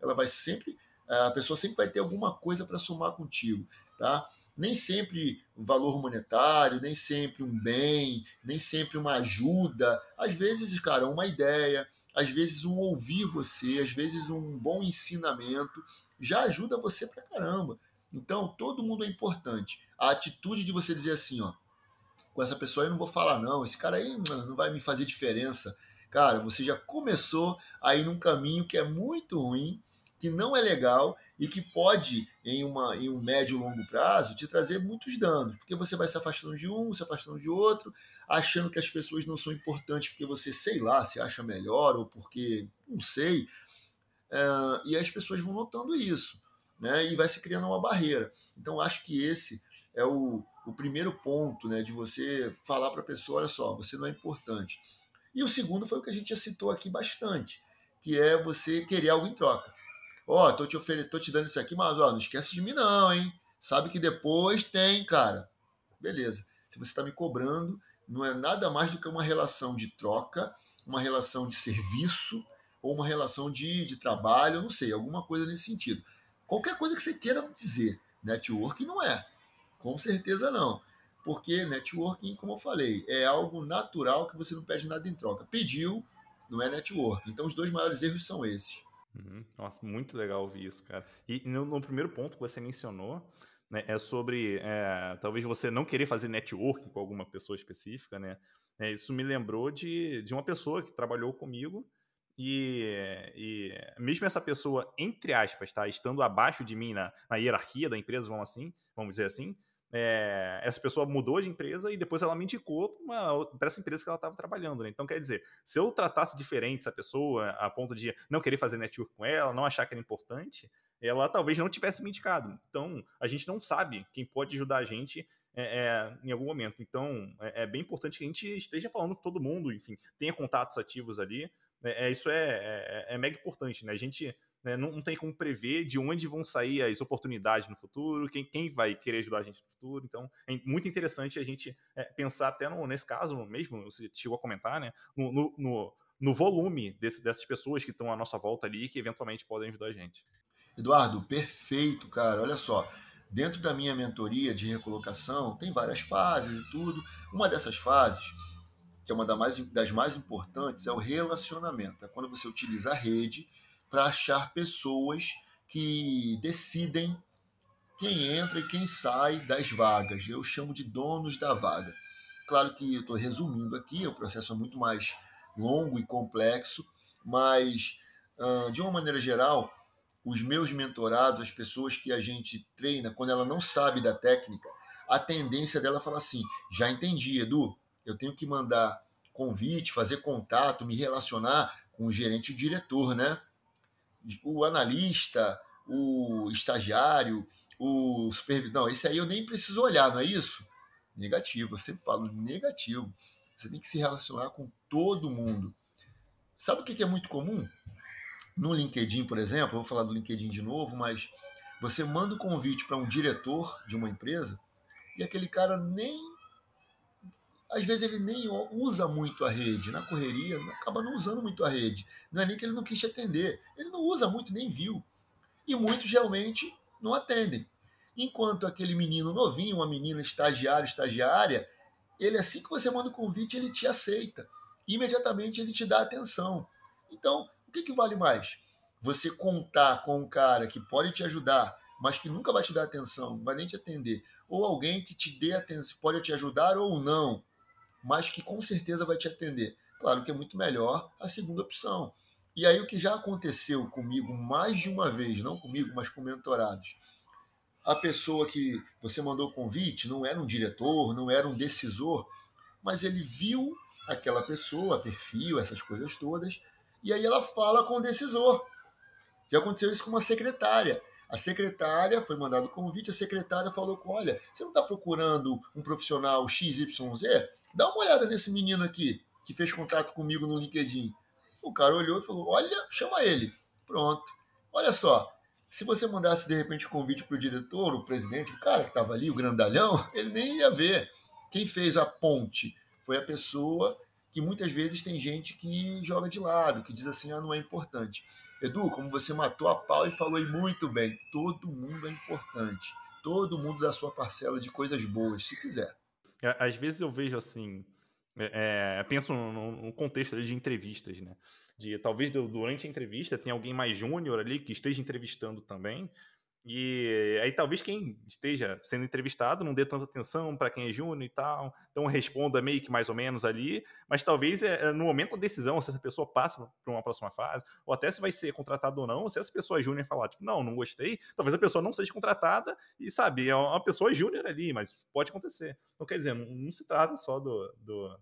ela vai sempre, a pessoa sempre vai ter alguma coisa para somar contigo, tá? nem sempre valor monetário, nem sempre um bem, nem sempre uma ajuda. Às vezes, cara, uma ideia, às vezes um ouvir você, às vezes um bom ensinamento já ajuda você pra caramba. Então, todo mundo é importante. A atitude de você dizer assim, ó, com essa pessoa eu não vou falar não, esse cara aí não vai me fazer diferença. Cara, você já começou aí num caminho que é muito ruim, que não é legal e que pode, em, uma, em um médio e longo prazo, te trazer muitos danos, porque você vai se afastando de um, se afastando de outro, achando que as pessoas não são importantes porque você, sei lá, se acha melhor ou porque, não sei, é, e as pessoas vão notando isso. né? E vai se criando uma barreira. Então, acho que esse é o, o primeiro ponto, né? De você falar para a pessoa, olha só, você não é importante. E o segundo foi o que a gente já citou aqui bastante, que é você querer algo em troca. Ó, oh, tô te oferecendo, tô te dando isso aqui, mas ó, não esquece de mim não, hein? Sabe que depois tem, cara. Beleza. Se você está me cobrando, não é nada mais do que uma relação de troca, uma relação de serviço ou uma relação de, de trabalho, não sei, alguma coisa nesse sentido. Qualquer coisa que você queira dizer, networking não é. Com certeza não. Porque networking, como eu falei, é algo natural que você não pede nada em troca. Pediu, não é networking. Então os dois maiores erros são esses. Uhum. Nossa, muito legal ouvir isso, cara. E no, no primeiro ponto que você mencionou, né, é sobre é, talvez você não querer fazer networking com alguma pessoa específica, né? É, isso me lembrou de, de uma pessoa que trabalhou comigo e, e, mesmo essa pessoa, entre aspas, tá, estando abaixo de mim na, na hierarquia da empresa, vamos assim, vamos dizer assim, é, essa pessoa mudou de empresa e depois ela me indicou para essa empresa que ela estava trabalhando. Né? Então, quer dizer, se eu tratasse diferente essa pessoa, a ponto de não querer fazer network com ela, não achar que era importante, ela talvez não tivesse me indicado. Então, a gente não sabe quem pode ajudar a gente é, é, em algum momento. Então, é, é, bem importante que a gente esteja falando com todo mundo, enfim, tenha contatos ativos ali. É, é isso é, é, mega importante, né? A gente né, não, não, tem como prever de onde vão sair as oportunidades no futuro, quem, quem vai querer ajudar a gente no futuro. Então, é muito interessante a gente pensar até no, nesse caso mesmo, você chegou a comentar, né? no, no, no no volume desse, dessas pessoas que estão à nossa volta ali que eventualmente podem ajudar a gente. Eduardo, perfeito, cara. Olha só. Dentro da minha mentoria de recolocação, tem várias fases e tudo. Uma dessas fases, que é uma das mais importantes, é o relacionamento. É quando você utiliza a rede para achar pessoas que decidem quem entra e quem sai das vagas. Eu chamo de donos da vaga. Claro que eu estou resumindo aqui, o processo é muito mais longo e complexo, mas de uma maneira geral, os meus mentorados, as pessoas que a gente treina, quando ela não sabe da técnica, a tendência dela é falar assim: já entendi, Edu, eu tenho que mandar convite, fazer contato, me relacionar com o gerente e o diretor, né? O analista, o estagiário, o supervisor. Não, esse aí eu nem preciso olhar, não é isso? Negativo, eu sempre falo negativo. Você tem que se relacionar com todo mundo. Sabe o que é muito comum? No LinkedIn, por exemplo, eu vou falar do LinkedIn de novo, mas você manda o um convite para um diretor de uma empresa e aquele cara nem. Às vezes ele nem usa muito a rede. Na correria, acaba não usando muito a rede. Não é nem que ele não quis te atender. Ele não usa muito, nem viu. E muitos realmente não atendem. Enquanto aquele menino novinho, uma menina estagiário, estagiária, ele assim que você manda o convite, ele te aceita. Imediatamente ele te dá atenção. Então, o que, que vale mais? Você contar com um cara que pode te ajudar, mas que nunca vai te dar atenção, vai nem te atender, ou alguém que te dê atenção, pode te ajudar ou não, mas que com certeza vai te atender. Claro que é muito melhor a segunda opção. E aí o que já aconteceu comigo mais de uma vez, não comigo, mas com mentorados. A pessoa que você mandou o convite não era um diretor, não era um decisor, mas ele viu aquela pessoa, perfil, essas coisas todas, e aí ela fala com o decisor. Já aconteceu isso com uma secretária. A secretária foi mandado o convite, a secretária falou com, olha, você não está procurando um profissional XYZ? Dá uma olhada nesse menino aqui, que fez contato comigo no LinkedIn. O cara olhou e falou, olha, chama ele. Pronto. Olha só, se você mandasse de repente o convite para o diretor, o presidente, o cara que estava ali, o grandalhão, ele nem ia ver. Quem fez a ponte foi a pessoa que muitas vezes tem gente que joga de lado, que diz assim, ah, não é importante. Edu, como você matou a pau e falou aí muito bem, todo mundo é importante. Todo mundo dá sua parcela de coisas boas, se quiser. É, às vezes eu vejo assim, é, é penso no, contexto de entrevistas, né? De talvez durante a entrevista tem alguém mais júnior ali que esteja entrevistando também, e aí talvez quem esteja sendo entrevistado não dê tanta atenção para quem é júnior e tal, então responda meio que mais ou menos ali, mas talvez é, no momento da decisão, se essa pessoa passa para uma próxima fase, ou até se vai ser contratado ou não, se essa pessoa é júnior falar, tipo, não, não gostei, talvez a pessoa não seja contratada e, sabe, é uma pessoa júnior ali, mas pode acontecer. Então, quer dizer, não, não se trata só do, do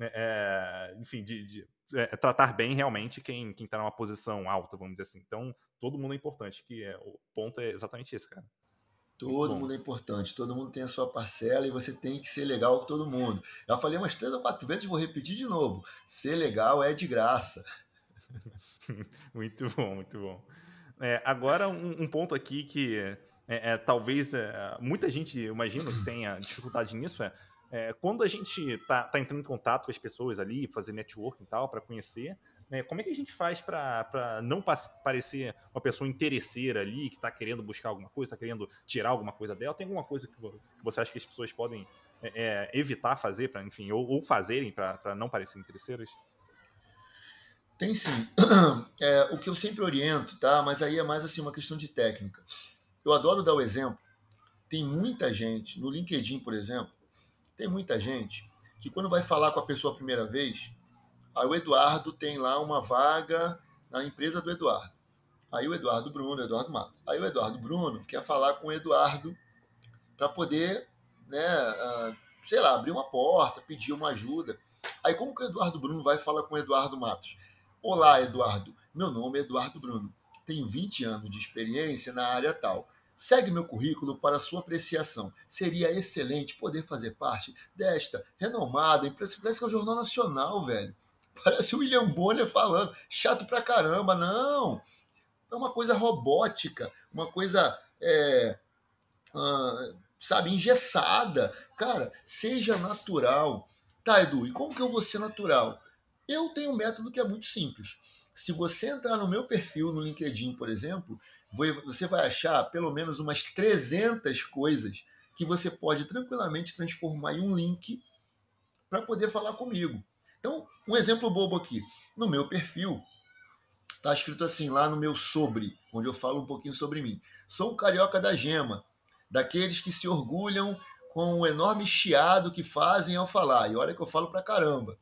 é, enfim, de, de é, tratar bem realmente quem está numa posição alta, vamos dizer assim. Então, todo mundo é importante, que é, o ponto é exatamente esse, cara. Todo mundo é importante, todo mundo tem a sua parcela e você tem que ser legal com todo mundo. Já falei umas três ou quatro vezes, vou repetir de novo. Ser legal é de graça. muito bom, muito bom. É, agora, um, um, ponto aqui que é, é talvez é, muita gente, imagino, que tenha dificuldade nisso é, é quando a gente está tá entrando em contato com as pessoas ali, fazer networking e tal, para conhecer, né? Como é que a gente faz para não parecer uma pessoa interesseira ali, que está querendo buscar alguma coisa, está querendo tirar alguma coisa dela? Tem alguma coisa que você acha que as pessoas podem é, é evitar fazer, pra, enfim, ou, ou fazerem para não parecer interesseiras? Tem sim. É, o que eu sempre oriento, tá? Mas aí é mais assim uma questão de técnica. Eu adoro dar o exemplo. Tem muita gente, no LinkedIn, por exemplo, tem muita gente que quando vai falar com a pessoa a primeira vez, Aí o Eduardo tem lá uma vaga na empresa do Eduardo. Aí o Eduardo Bruno, o Eduardo Matos. Aí o Eduardo Bruno quer falar com o Eduardo para poder, né, uh, sei lá, abrir uma porta, pedir uma ajuda. Aí como que o Eduardo Bruno vai falar com o Eduardo Matos? Olá, Eduardo. Meu nome é Eduardo Bruno. Tenho 20 anos de experiência na área tal. Segue meu currículo para sua apreciação. Seria excelente poder fazer parte desta renomada empresa. Parece que é o Jornal Nacional, velho. Parece o William Bonner falando. Chato pra caramba. Não. É uma coisa robótica, uma coisa, é, uh, sabe, engessada. Cara, seja natural. Tá, Edu, e como que eu vou ser natural? Eu tenho um método que é muito simples. Se você entrar no meu perfil no LinkedIn, por exemplo, você vai achar pelo menos umas 300 coisas que você pode tranquilamente transformar em um link para poder falar comigo. Então, um exemplo bobo aqui. No meu perfil, tá escrito assim lá no meu sobre, onde eu falo um pouquinho sobre mim. Sou um carioca da gema, daqueles que se orgulham com o enorme chiado que fazem ao falar. E olha que eu falo pra caramba.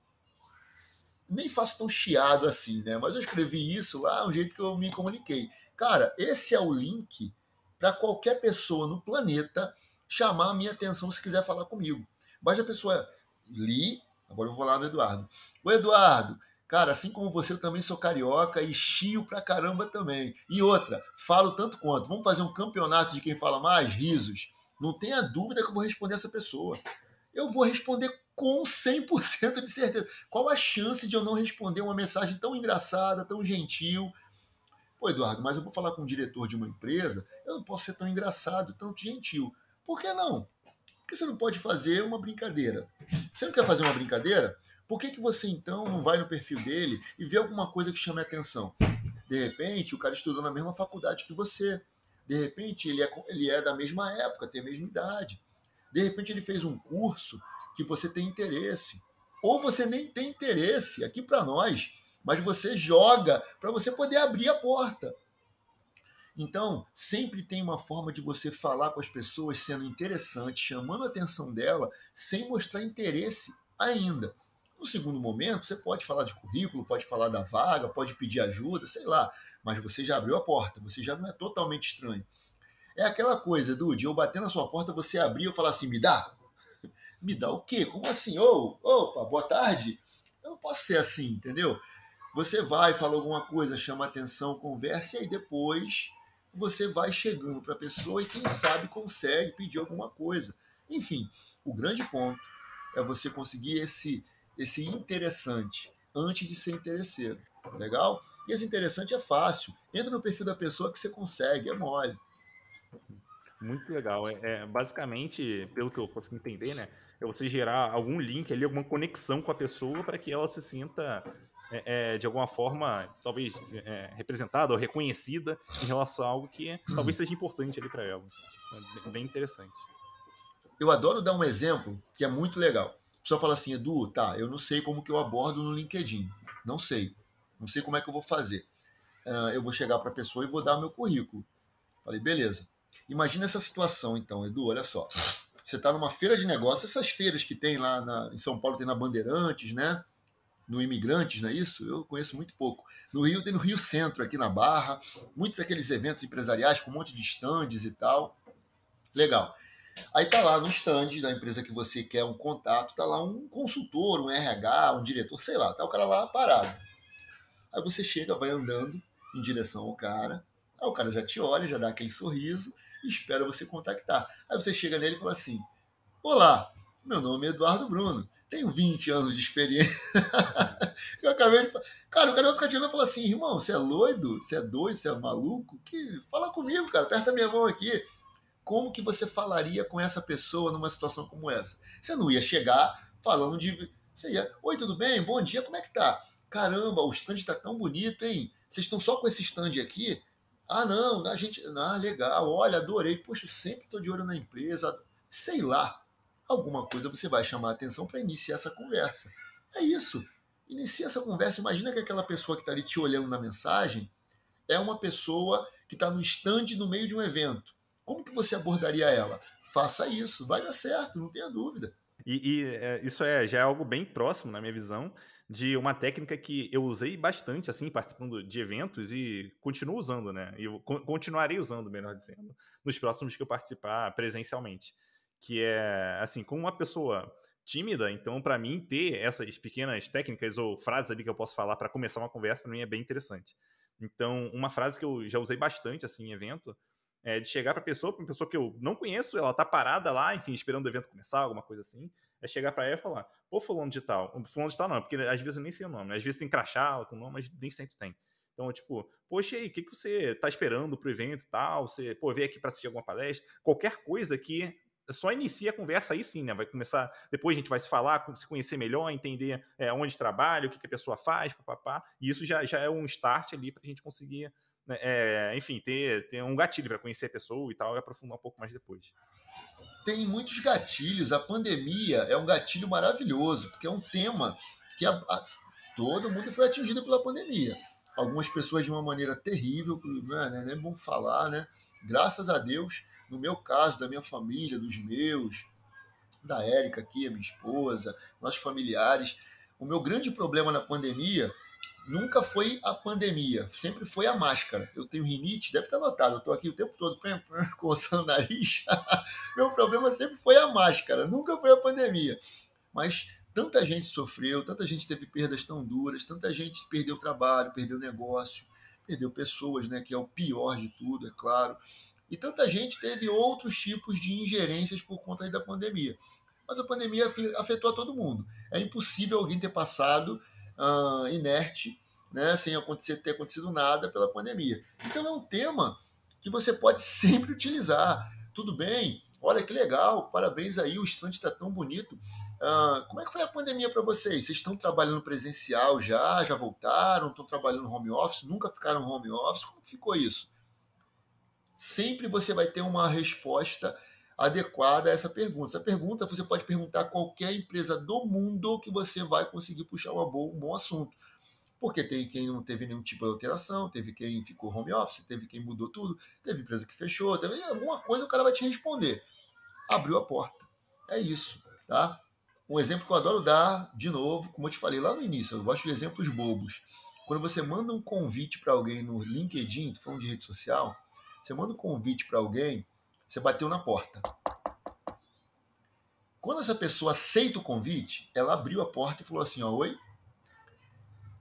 Nem faço tão chiado assim, né? Mas eu escrevi isso lá, um jeito que eu me comuniquei. Cara, esse é o link para qualquer pessoa no planeta chamar a minha atenção se quiser falar comigo. Basta a pessoa li, Agora eu vou lá no Eduardo. O Eduardo, cara, assim como você, eu também sou carioca e chio pra caramba também. E outra, falo tanto quanto. Vamos fazer um campeonato de quem fala mais? Risos. Não tenha dúvida que eu vou responder essa pessoa. Eu vou responder com 100% de certeza. Qual a chance de eu não responder uma mensagem tão engraçada, tão gentil? Pô, Eduardo, mas eu vou falar com o diretor de uma empresa, eu não posso ser tão engraçado, tão gentil. Por que não? que você não pode fazer uma brincadeira? Você não quer fazer uma brincadeira? Por que, que você então não vai no perfil dele e vê alguma coisa que chame a atenção? De repente, o cara estudou na mesma faculdade que você. De repente, ele é, ele é da mesma época, tem a mesma idade. De repente, ele fez um curso que você tem interesse. Ou você nem tem interesse aqui para nós, mas você joga para você poder abrir a porta. Então, sempre tem uma forma de você falar com as pessoas sendo interessante, chamando a atenção dela, sem mostrar interesse ainda. No segundo momento, você pode falar de currículo, pode falar da vaga, pode pedir ajuda, sei lá, mas você já abriu a porta, você já não é totalmente estranho. É aquela coisa, Edu, de eu bater na sua porta, você abrir e falar assim: me dá? Me dá o quê? Como assim? Ô, oh, opa, boa tarde. Eu não posso ser assim, entendeu? Você vai, fala alguma coisa, chama atenção, conversa, e aí depois você vai chegando para a pessoa e quem sabe consegue pedir alguma coisa. Enfim, o grande ponto é você conseguir esse esse interessante antes de ser interesseiro. Legal? E esse interessante é fácil. Entra no perfil da pessoa que você consegue, é mole. Muito legal. É, é, basicamente, pelo que eu consigo entender, né? É você gerar algum link ali, alguma conexão com a pessoa para que ela se sinta é, é, de alguma forma, talvez é, representada ou reconhecida em relação a algo que talvez seja importante ali para ela. É bem interessante. Eu adoro dar um exemplo que é muito legal. A pessoa fala assim, Edu, tá, eu não sei como que eu abordo no LinkedIn. Não sei. Não sei como é que eu vou fazer. Uh, eu vou chegar para a pessoa e vou dar meu currículo. Falei, beleza. Imagina essa situação, então, Edu, olha só. Você está numa feira de negócios, essas feiras que tem lá na, em São Paulo, tem na Bandeirantes, né? no Imigrantes, não é isso? Eu conheço muito pouco. No Rio tem no Rio Centro, aqui na Barra, muitos daqueles eventos empresariais com um monte de estandes e tal. Legal. Aí tá lá no stand da empresa que você quer um contato, tá lá um consultor, um RH, um diretor, sei lá, tá o cara lá parado. Aí você chega, vai andando em direção ao cara, aí o cara já te olha, já dá aquele sorriso e espera você contactar. Aí você chega nele e fala assim: Olá, meu nome é Eduardo Bruno, tenho 20 anos de experiência. eu acabei de falar. Cara, o cara vai ficar tirando e falar assim: irmão, você é doido? Você é doido? Você é maluco? Que... Fala comigo, cara, aperta minha mão aqui como que você falaria com essa pessoa numa situação como essa? Você não ia chegar falando de. Você ia, oi, tudo bem? Bom dia, como é que tá? Caramba, o stand está tão bonito, hein? Vocês estão só com esse stand aqui? Ah, não, a gente. Ah, legal, olha, adorei. Poxa, sempre estou de olho na empresa. Sei lá. Alguma coisa você vai chamar a atenção para iniciar essa conversa. É isso. Inicia essa conversa. Imagina que aquela pessoa que está ali te olhando na mensagem é uma pessoa que está no stand no meio de um evento como que você abordaria ela? Faça isso, vai dar certo, não tenha dúvida. E, e é, isso é já é algo bem próximo, na minha visão, de uma técnica que eu usei bastante, assim, participando de eventos e continuo usando, né? E continuarei usando, melhor dizendo, nos próximos que eu participar presencialmente. Que é, assim, com uma pessoa tímida, então, para mim, ter essas pequenas técnicas ou frases ali que eu posso falar para começar uma conversa, para mim é bem interessante. Então, uma frase que eu já usei bastante, assim, em evento, é, de chegar para pessoa, para uma pessoa que eu não conheço, ela tá parada lá, enfim, esperando o evento começar, alguma coisa assim. É chegar para ela e falar, pô, fulano de tal. Fulano de tal não, porque às vezes eu nem sei o nome. Às vezes tem crachá com nome, mas nem sempre tem. Então, tipo, poxa, aí, o que, que você tá esperando pro evento e tal? Você, pô, veio aqui para assistir alguma palestra? Qualquer coisa que só inicia a conversa aí sim, né? Vai começar. Depois a gente vai se falar, se conhecer melhor, entender é, onde trabalha, o que, que a pessoa faz, papapá. E isso já, já é um start ali para a gente conseguir né, é, enfim, ter, ter um gatilho para conhecer a pessoa e tal, e aprofundar um pouco mais depois. Tem muitos gatilhos. A pandemia é um gatilho maravilhoso, porque é um tema que a, a, todo mundo foi atingido pela pandemia. Algumas pessoas de uma maneira terrível, não é, né, nem é bom falar, né? Graças a Deus, no meu caso, da minha família, dos meus, da Érica aqui, a minha esposa, nossos familiares, o meu grande problema na pandemia nunca foi a pandemia, sempre foi a máscara. Eu tenho rinite, deve estar notado, eu estou aqui o tempo todo coçando o nariz. Meu problema sempre foi a máscara, nunca foi a pandemia. Mas tanta gente sofreu, tanta gente teve perdas tão duras, tanta gente perdeu trabalho, perdeu negócio, perdeu pessoas, né, que é o pior de tudo, é claro. E tanta gente teve outros tipos de ingerências por conta da pandemia. Mas a pandemia afetou a todo mundo. É impossível alguém ter passado uh, inerte, né, sem acontecer, ter acontecido nada pela pandemia. Então é um tema que você pode sempre utilizar. Tudo bem, olha que legal, parabéns aí, o estante está tão bonito. Uh, como é que foi a pandemia para vocês? Vocês estão trabalhando presencial já? Já voltaram? Estão trabalhando home office? Nunca ficaram home office? Como ficou isso? Sempre você vai ter uma resposta adequada a essa pergunta. Essa pergunta você pode perguntar a qualquer empresa do mundo que você vai conseguir puxar boa, um bom assunto. Porque tem quem não teve nenhum tipo de alteração, teve quem ficou home office, teve quem mudou tudo, teve empresa que fechou, teve alguma coisa o cara vai te responder. Abriu a porta. É isso, tá? Um exemplo que eu adoro dar, de novo, como eu te falei lá no início, eu gosto de exemplos bobos. Quando você manda um convite para alguém no LinkedIn, tô falando de rede social, você manda um convite para alguém, você bateu na porta. Quando essa pessoa aceita o convite, ela abriu a porta e falou assim: ó, Oi,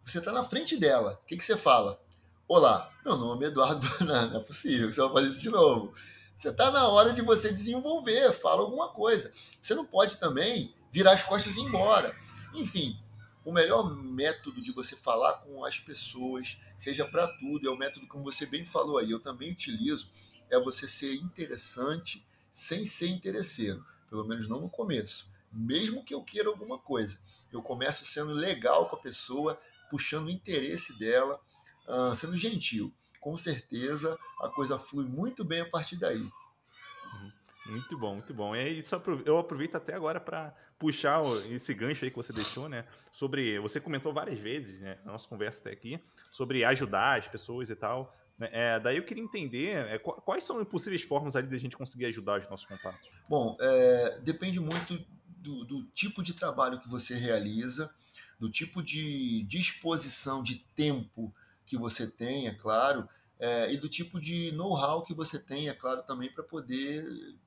você está na frente dela. O que, que você fala? Olá, meu nome é Eduardo não é possível que você vai fazer isso de novo. Você está na hora de você desenvolver, fala alguma coisa. Você não pode também virar as costas e ir embora. Enfim, o melhor método de você falar com as pessoas, seja para tudo, é o método como você bem falou aí, eu também utilizo, é você ser interessante sem ser interesseiro, pelo menos não no começo. Mesmo que eu queira alguma coisa, eu começo sendo legal com a pessoa, puxando o interesse dela, uh, sendo gentil. Com certeza a coisa flui muito bem a partir daí. Uhum. Muito bom, muito bom. E isso eu aproveito até agora para puxar esse gancho aí que você deixou, né? Sobre. Você comentou várias vezes, né? Na nossa conversa até aqui, sobre ajudar as pessoas e tal. Né, é, daí eu queria entender é, quais são possíveis formas ali da gente conseguir ajudar os nossos contatos. Bom, é, depende muito do, do, tipo de trabalho que você realiza, do tipo de disposição de tempo que você tem, é claro, é, e do tipo de know-how que você tem, é claro, também para poder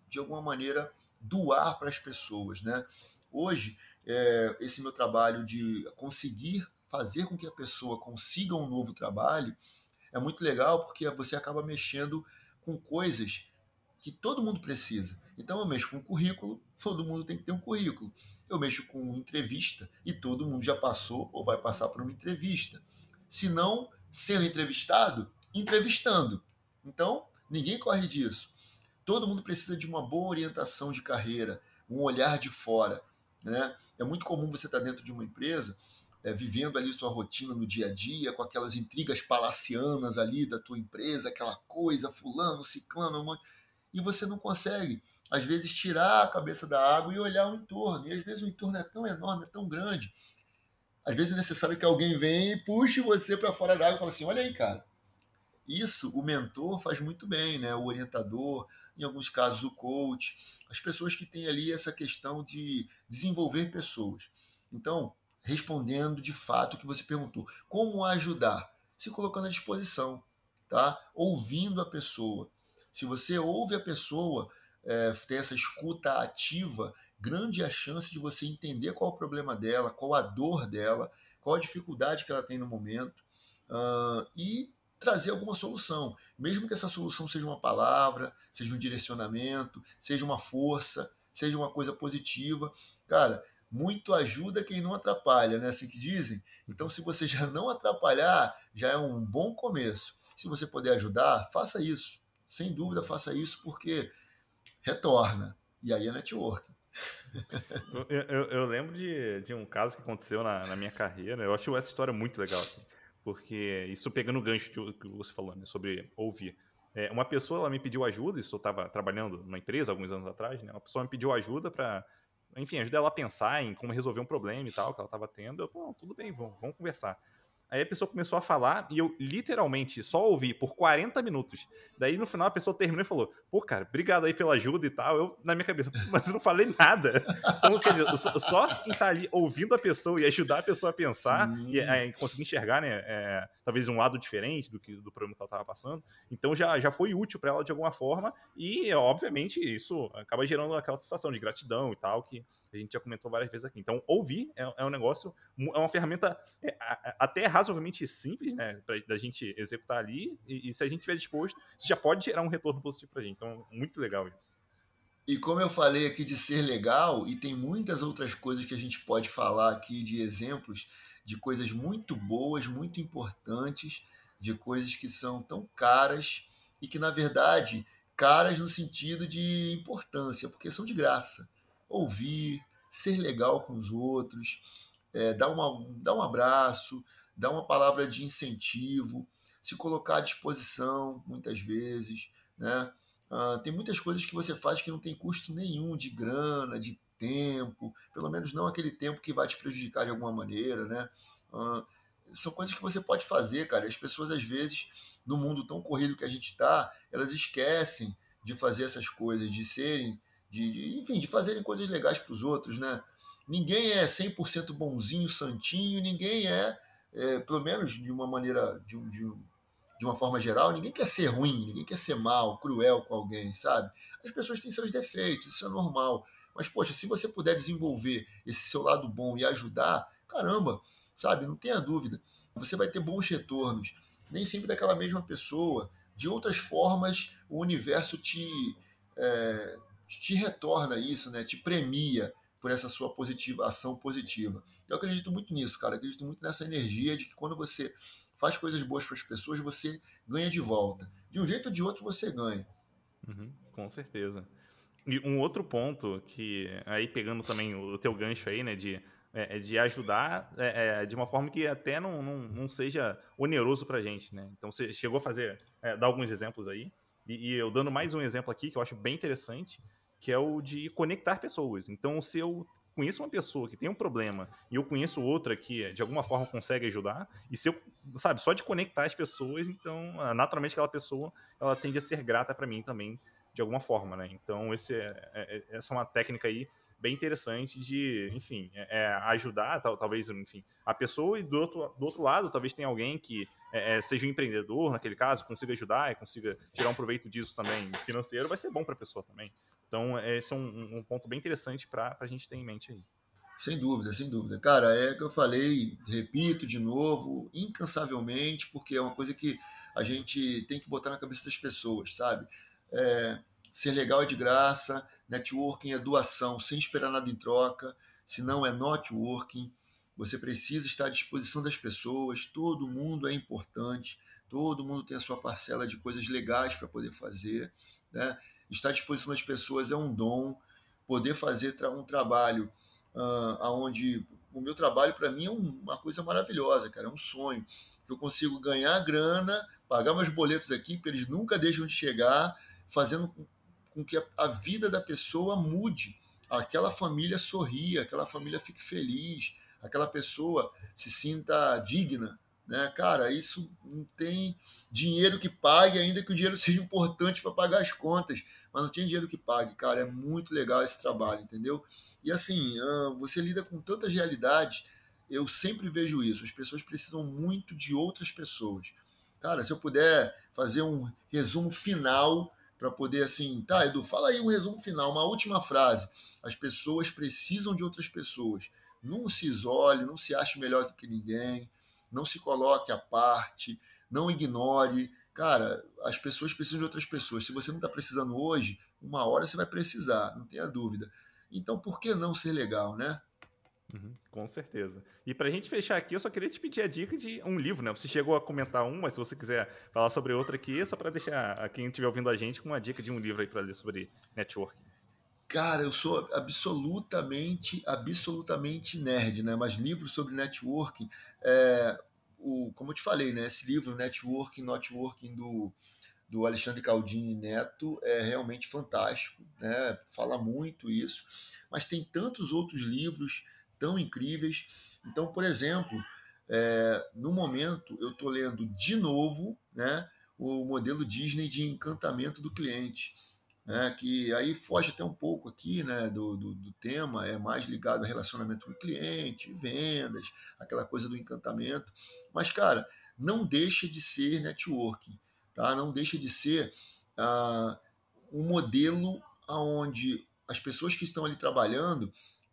de alguma maneira, doar para as pessoas. Né? Hoje, é, esse meu trabalho de conseguir fazer com que a pessoa consiga um novo trabalho é muito legal porque você acaba mexendo com coisas que todo mundo precisa. Então eu mexo com currículo, todo mundo tem que ter um currículo. Eu mexo com entrevista e todo mundo já passou ou vai passar por uma entrevista. Se não, sendo entrevistado, entrevistando. Então, ninguém corre disso. Todo mundo precisa de uma boa orientação de carreira, um olhar de fora. Né? É muito comum você estar dentro de uma empresa, é, vivendo ali sua rotina no dia a dia, com aquelas intrigas palacianas ali da tua empresa, aquela coisa, fulano, ciclano, e você não consegue, às vezes, tirar a cabeça da água e olhar o entorno. E às vezes o entorno é tão enorme, é tão grande. Às vezes é necessário que alguém venha e puxe você para fora da água e fale assim: olha aí, cara. Isso o mentor faz muito bem, né? O orientador, em alguns casos o coach, as pessoas que têm ali essa questão de desenvolver pessoas. Então, respondendo de fato o que você perguntou, como ajudar? Se colocando à disposição, tá? Ouvindo a pessoa. Se você ouve a pessoa, é, tem essa escuta ativa, grande é a chance de você entender qual o problema dela, qual a dor dela, qual a dificuldade que ela tem no momento uh, e trazer alguma solução. Mesmo que essa solução seja uma palavra, seja um direcionamento, seja uma força, seja uma coisa positiva. Cara, muito ajuda quem não atrapalha, né? Assim que dizem. Então, se você já não atrapalhar, já é um bom começo. Se você puder ajudar, faça isso. Sem dúvida, faça isso, porque retorna. E aí é networking. eu, eu, eu, lembro de, de um caso que aconteceu na, na minha carreira. Eu acho essa história muito legal, assim, porque isso pegando o gancho que você falou, né, sobre ouvir. É, uma pessoa ela me pediu ajuda, isso eu estava trabalhando numa empresa alguns anos atrás, né? Uma pessoa me pediu ajuda para, enfim, ajudar ela a pensar em como resolver um problema e tal que ela estava tendo. Eu, tudo bem, vamos, vamos conversar. Aí a pessoa começou a falar e eu literalmente só ouvi por 40 minutos. Daí no final a pessoa terminou e falou: Pô, cara, obrigado aí pela ajuda e tal. Eu, na minha cabeça, mas eu não falei nada. Então, quer dizer, só em estar ali ouvindo a pessoa e ajudar a pessoa a pensar Sim. e é, conseguir enxergar, né, é, talvez um lado diferente do que do problema que ela estava passando. Então já, já foi útil para ela de alguma forma e, obviamente, isso acaba gerando aquela sensação de gratidão e tal que a gente já comentou várias vezes aqui. Então, ouvir é, é um negócio, é uma ferramenta é, até razoavelmente simples, né, pra, da gente executar ali, e, e se a gente estiver disposto, isso já pode gerar um retorno positivo pra gente. Então, muito legal isso. E como eu falei aqui de ser legal, e tem muitas outras coisas que a gente pode falar aqui de exemplos de coisas muito boas, muito importantes, de coisas que são tão caras e que, na verdade, caras no sentido de importância, porque são de graça ouvir, ser legal com os outros, é, dar, uma, dar um abraço, dar uma palavra de incentivo, se colocar à disposição, muitas vezes. Né? Ah, tem muitas coisas que você faz que não tem custo nenhum de grana, de tempo, pelo menos não aquele tempo que vai te prejudicar de alguma maneira. Né? Ah, são coisas que você pode fazer, cara. As pessoas, às vezes, no mundo tão corrido que a gente está, elas esquecem de fazer essas coisas, de serem de, de enfim, de fazerem coisas legais para os outros, né? Ninguém é 100% bonzinho, santinho, ninguém é, é, pelo menos de uma maneira, de, de, de uma forma geral, ninguém quer ser ruim, ninguém quer ser mal, cruel com alguém, sabe? As pessoas têm seus defeitos, isso é normal. Mas, poxa, se você puder desenvolver esse seu lado bom e ajudar, caramba, sabe? Não tenha dúvida. Você vai ter bons retornos. Nem sempre daquela mesma pessoa. De outras formas, o universo te, é, te retorna isso, né? Te premia por essa sua positiva, ação positiva. Eu acredito muito nisso, cara. Eu acredito muito nessa energia de que quando você faz coisas boas para as pessoas, você ganha de volta. De um jeito ou de outro, você ganha. Uhum, com certeza. E um outro ponto que, aí pegando também o teu gancho aí, né, de, é, é de ajudar é, é, de uma forma que até não, não, não seja oneroso para gente, né? Então você chegou a fazer, é, dar alguns exemplos aí, e, e, eu dando mais um exemplo aqui que eu acho bem interessante, que é o de conectar pessoas. Então, se eu conheço uma pessoa que tem um problema e eu conheço outra que de alguma forma consegue ajudar, e se eu, sabe, só de conectar as pessoas, então, ah, naturalmente aquela pessoa, ela tende a ser grata para mim também de alguma forma, né? Então, esse é, é, é, essa é uma técnica aí bem interessante de, enfim, é, é ajudar, tal, talvez, enfim, a pessoa e do outro, do outro lado, talvez tenha alguém que é, é, seja um empreendedor, naquele caso, consiga ajudar e consiga tirar um proveito disso também financeiro, vai ser bom para a pessoa também. Então, esse é um, um ponto bem interessante para a gente ter em mente aí. Sem dúvida, sem dúvida. Cara, é que eu falei, repito de novo, incansavelmente, porque é uma coisa que a gente tem que botar na cabeça das pessoas, sabe? É, ser legal é de graça, networking é doação, sem esperar nada em troca, se não é networking. Você precisa estar à disposição das pessoas, todo mundo é importante, todo mundo tem a sua parcela de coisas legais para poder fazer. Né? Estar à disposição das pessoas é um dom, poder fazer um trabalho uh, aonde o meu trabalho para mim é uma coisa maravilhosa, cara, é um sonho que eu consigo ganhar grana, pagar meus boletos aqui, porque eles nunca deixam de chegar, fazendo com que a vida da pessoa mude, aquela família sorria, aquela família fique feliz, aquela pessoa se sinta digna, né? Cara, isso não tem dinheiro que pague, ainda que o dinheiro seja importante para pagar as contas, mas não tem dinheiro que pague, cara. É muito legal esse trabalho, entendeu? E assim, você lida com tantas realidades, eu sempre vejo isso. As pessoas precisam muito de outras pessoas. Cara, se eu puder fazer um resumo final para poder assim, tá, Edu, fala aí um resumo final, uma última frase. As pessoas precisam de outras pessoas. Não se isole, não se ache melhor do que ninguém não se coloque à parte, não ignore. Cara, as pessoas precisam de outras pessoas. Se você não está precisando hoje, uma hora você vai precisar, não tenha dúvida. Então, por que não ser legal, né? Uhum, com certeza. E para a gente fechar aqui, eu só queria te pedir a dica de um livro, né? Você chegou a comentar um, mas se você quiser falar sobre outro aqui, é só para deixar quem estiver ouvindo a gente com uma dica de um livro aí para ler sobre networking. Cara, eu sou absolutamente, absolutamente nerd, né? Mas livros sobre networking, é, o, como eu te falei, né? Esse livro, Networking, Networking, do, do Alexandre Caldini Neto, é realmente fantástico, né? Fala muito isso. Mas tem tantos outros livros tão incríveis. Então, por exemplo, é, no momento eu estou lendo de novo, né? O modelo Disney de encantamento do cliente né, que aí foge até um pouco aqui né, do, do, do, tema, é mais ligado a relacionamento com o cliente, vendas, aquela coisa do encantamento. Mas, cara, não deixa de ser networking, tá? não deixa de ser ah, um modelo onde as pessoas que estão ali trabalhando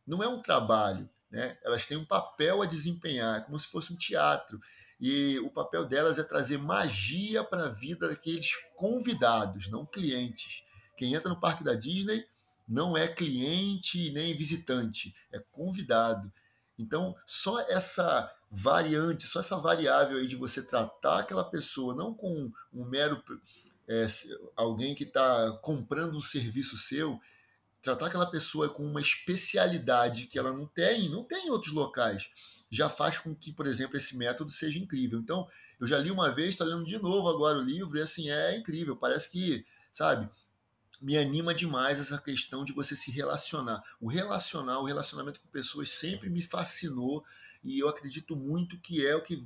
não é um trabalho, né? elas têm um papel a desempenhar, é como se fosse um teatro. E o papel delas é trazer magia para a vida daqueles convidados, não clientes. Quem entra no parque da Disney não é cliente nem visitante, é convidado. Então, só essa variante, só essa variável aí de você tratar aquela pessoa não com um mero é, alguém que está comprando um serviço seu, tratar aquela pessoa com uma especialidade que ela não tem, não tem em outros locais, já faz com que, por exemplo, esse método seja incrível. Então, eu já li uma vez, estou lendo de novo agora o livro, e assim, é incrível, parece que, sabe, me anima demais essa questão de você se relacionar. O relacionar, o relacionamento com pessoas sempre me fascinou e eu acredito muito que é o que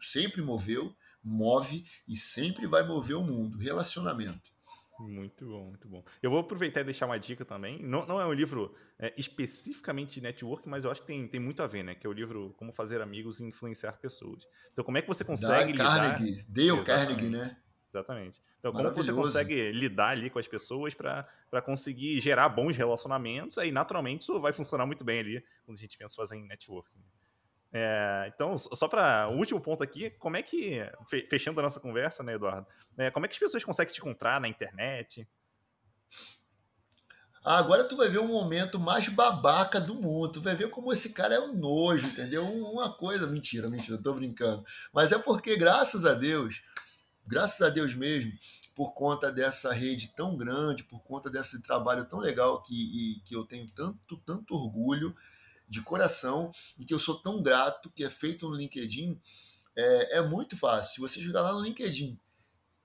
sempre moveu, move e sempre vai mover o mundo. Relacionamento. Muito bom, muito bom. Eu vou aproveitar e deixar uma dica também. Não, não é um livro é, especificamente de network, mas eu acho que tem, tem muito a ver, né? Que é o livro Como Fazer Amigos e Influenciar Pessoas. Então, como é que você consegue da lidar... Carnegie, Dale Carnegie, né? Exatamente. Então, como você consegue lidar ali com as pessoas para conseguir gerar bons relacionamentos, aí naturalmente isso vai funcionar muito bem ali quando a gente pensa fazer em networking. É, então, só para o último ponto aqui, como é que, fechando a nossa conversa, né, Eduardo? É, como é que as pessoas conseguem te encontrar na internet? Ah, agora tu vai ver o momento mais babaca do mundo. Tu vai ver como esse cara é um nojo, entendeu? Uma coisa. Mentira, mentira, tô brincando. Mas é porque, graças a Deus, graças a Deus mesmo, por conta dessa rede tão grande, por conta desse trabalho tão legal que, e, que eu tenho tanto, tanto orgulho de coração e que eu sou tão grato que é feito no LinkedIn, é, é muito fácil. Se você jogar lá no LinkedIn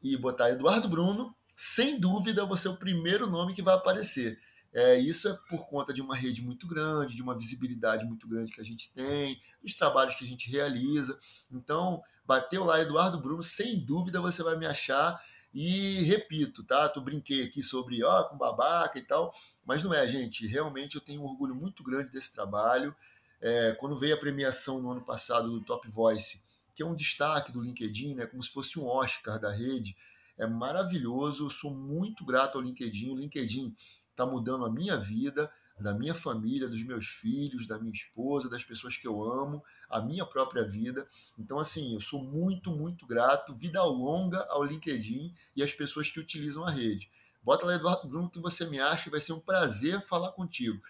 e botar Eduardo Bruno, sem dúvida você é o primeiro nome que vai aparecer. É, isso é por conta de uma rede muito grande, de uma visibilidade muito grande que a gente tem, dos trabalhos que a gente realiza. Então, bateu lá Eduardo Bruno, sem dúvida você vai me achar. E repito, tá? Tu brinquei aqui sobre ó, com babaca e tal, mas não é, gente. Realmente eu tenho um orgulho muito grande desse trabalho. É, quando veio a premiação no ano passado do Top Voice, que é um destaque do LinkedIn, né, como se fosse um Oscar da rede, é maravilhoso. Eu sou muito grato ao LinkedIn. O LinkedIn está mudando a minha vida, da minha família, dos meus filhos, da minha esposa, das pessoas que eu amo, a minha própria vida. Então, assim, eu sou muito, muito grato. Vida longa ao LinkedIn e às pessoas que utilizam a rede. Bota lá, Eduardo Bruno, que você me acha, vai ser um prazer falar contigo,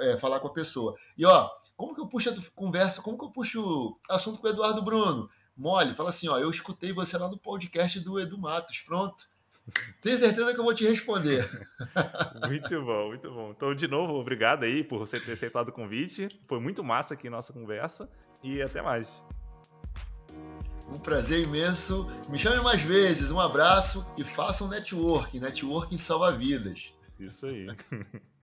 é, falar com a pessoa. E ó, como que eu puxo a conversa, como que eu puxo assunto com o Eduardo Bruno? Mole, fala assim, ó, eu escutei você lá no podcast do Edu Matos, pronto. Tenho certeza que eu vou te responder. muito bom, muito bom. Então, de novo, obrigado aí por você ter aceitado o convite. Foi muito massa aqui nossa conversa e até mais. Um prazer imenso. Me chame mais vezes. Um abraço e façam networking. Networking salva vidas. Isso aí.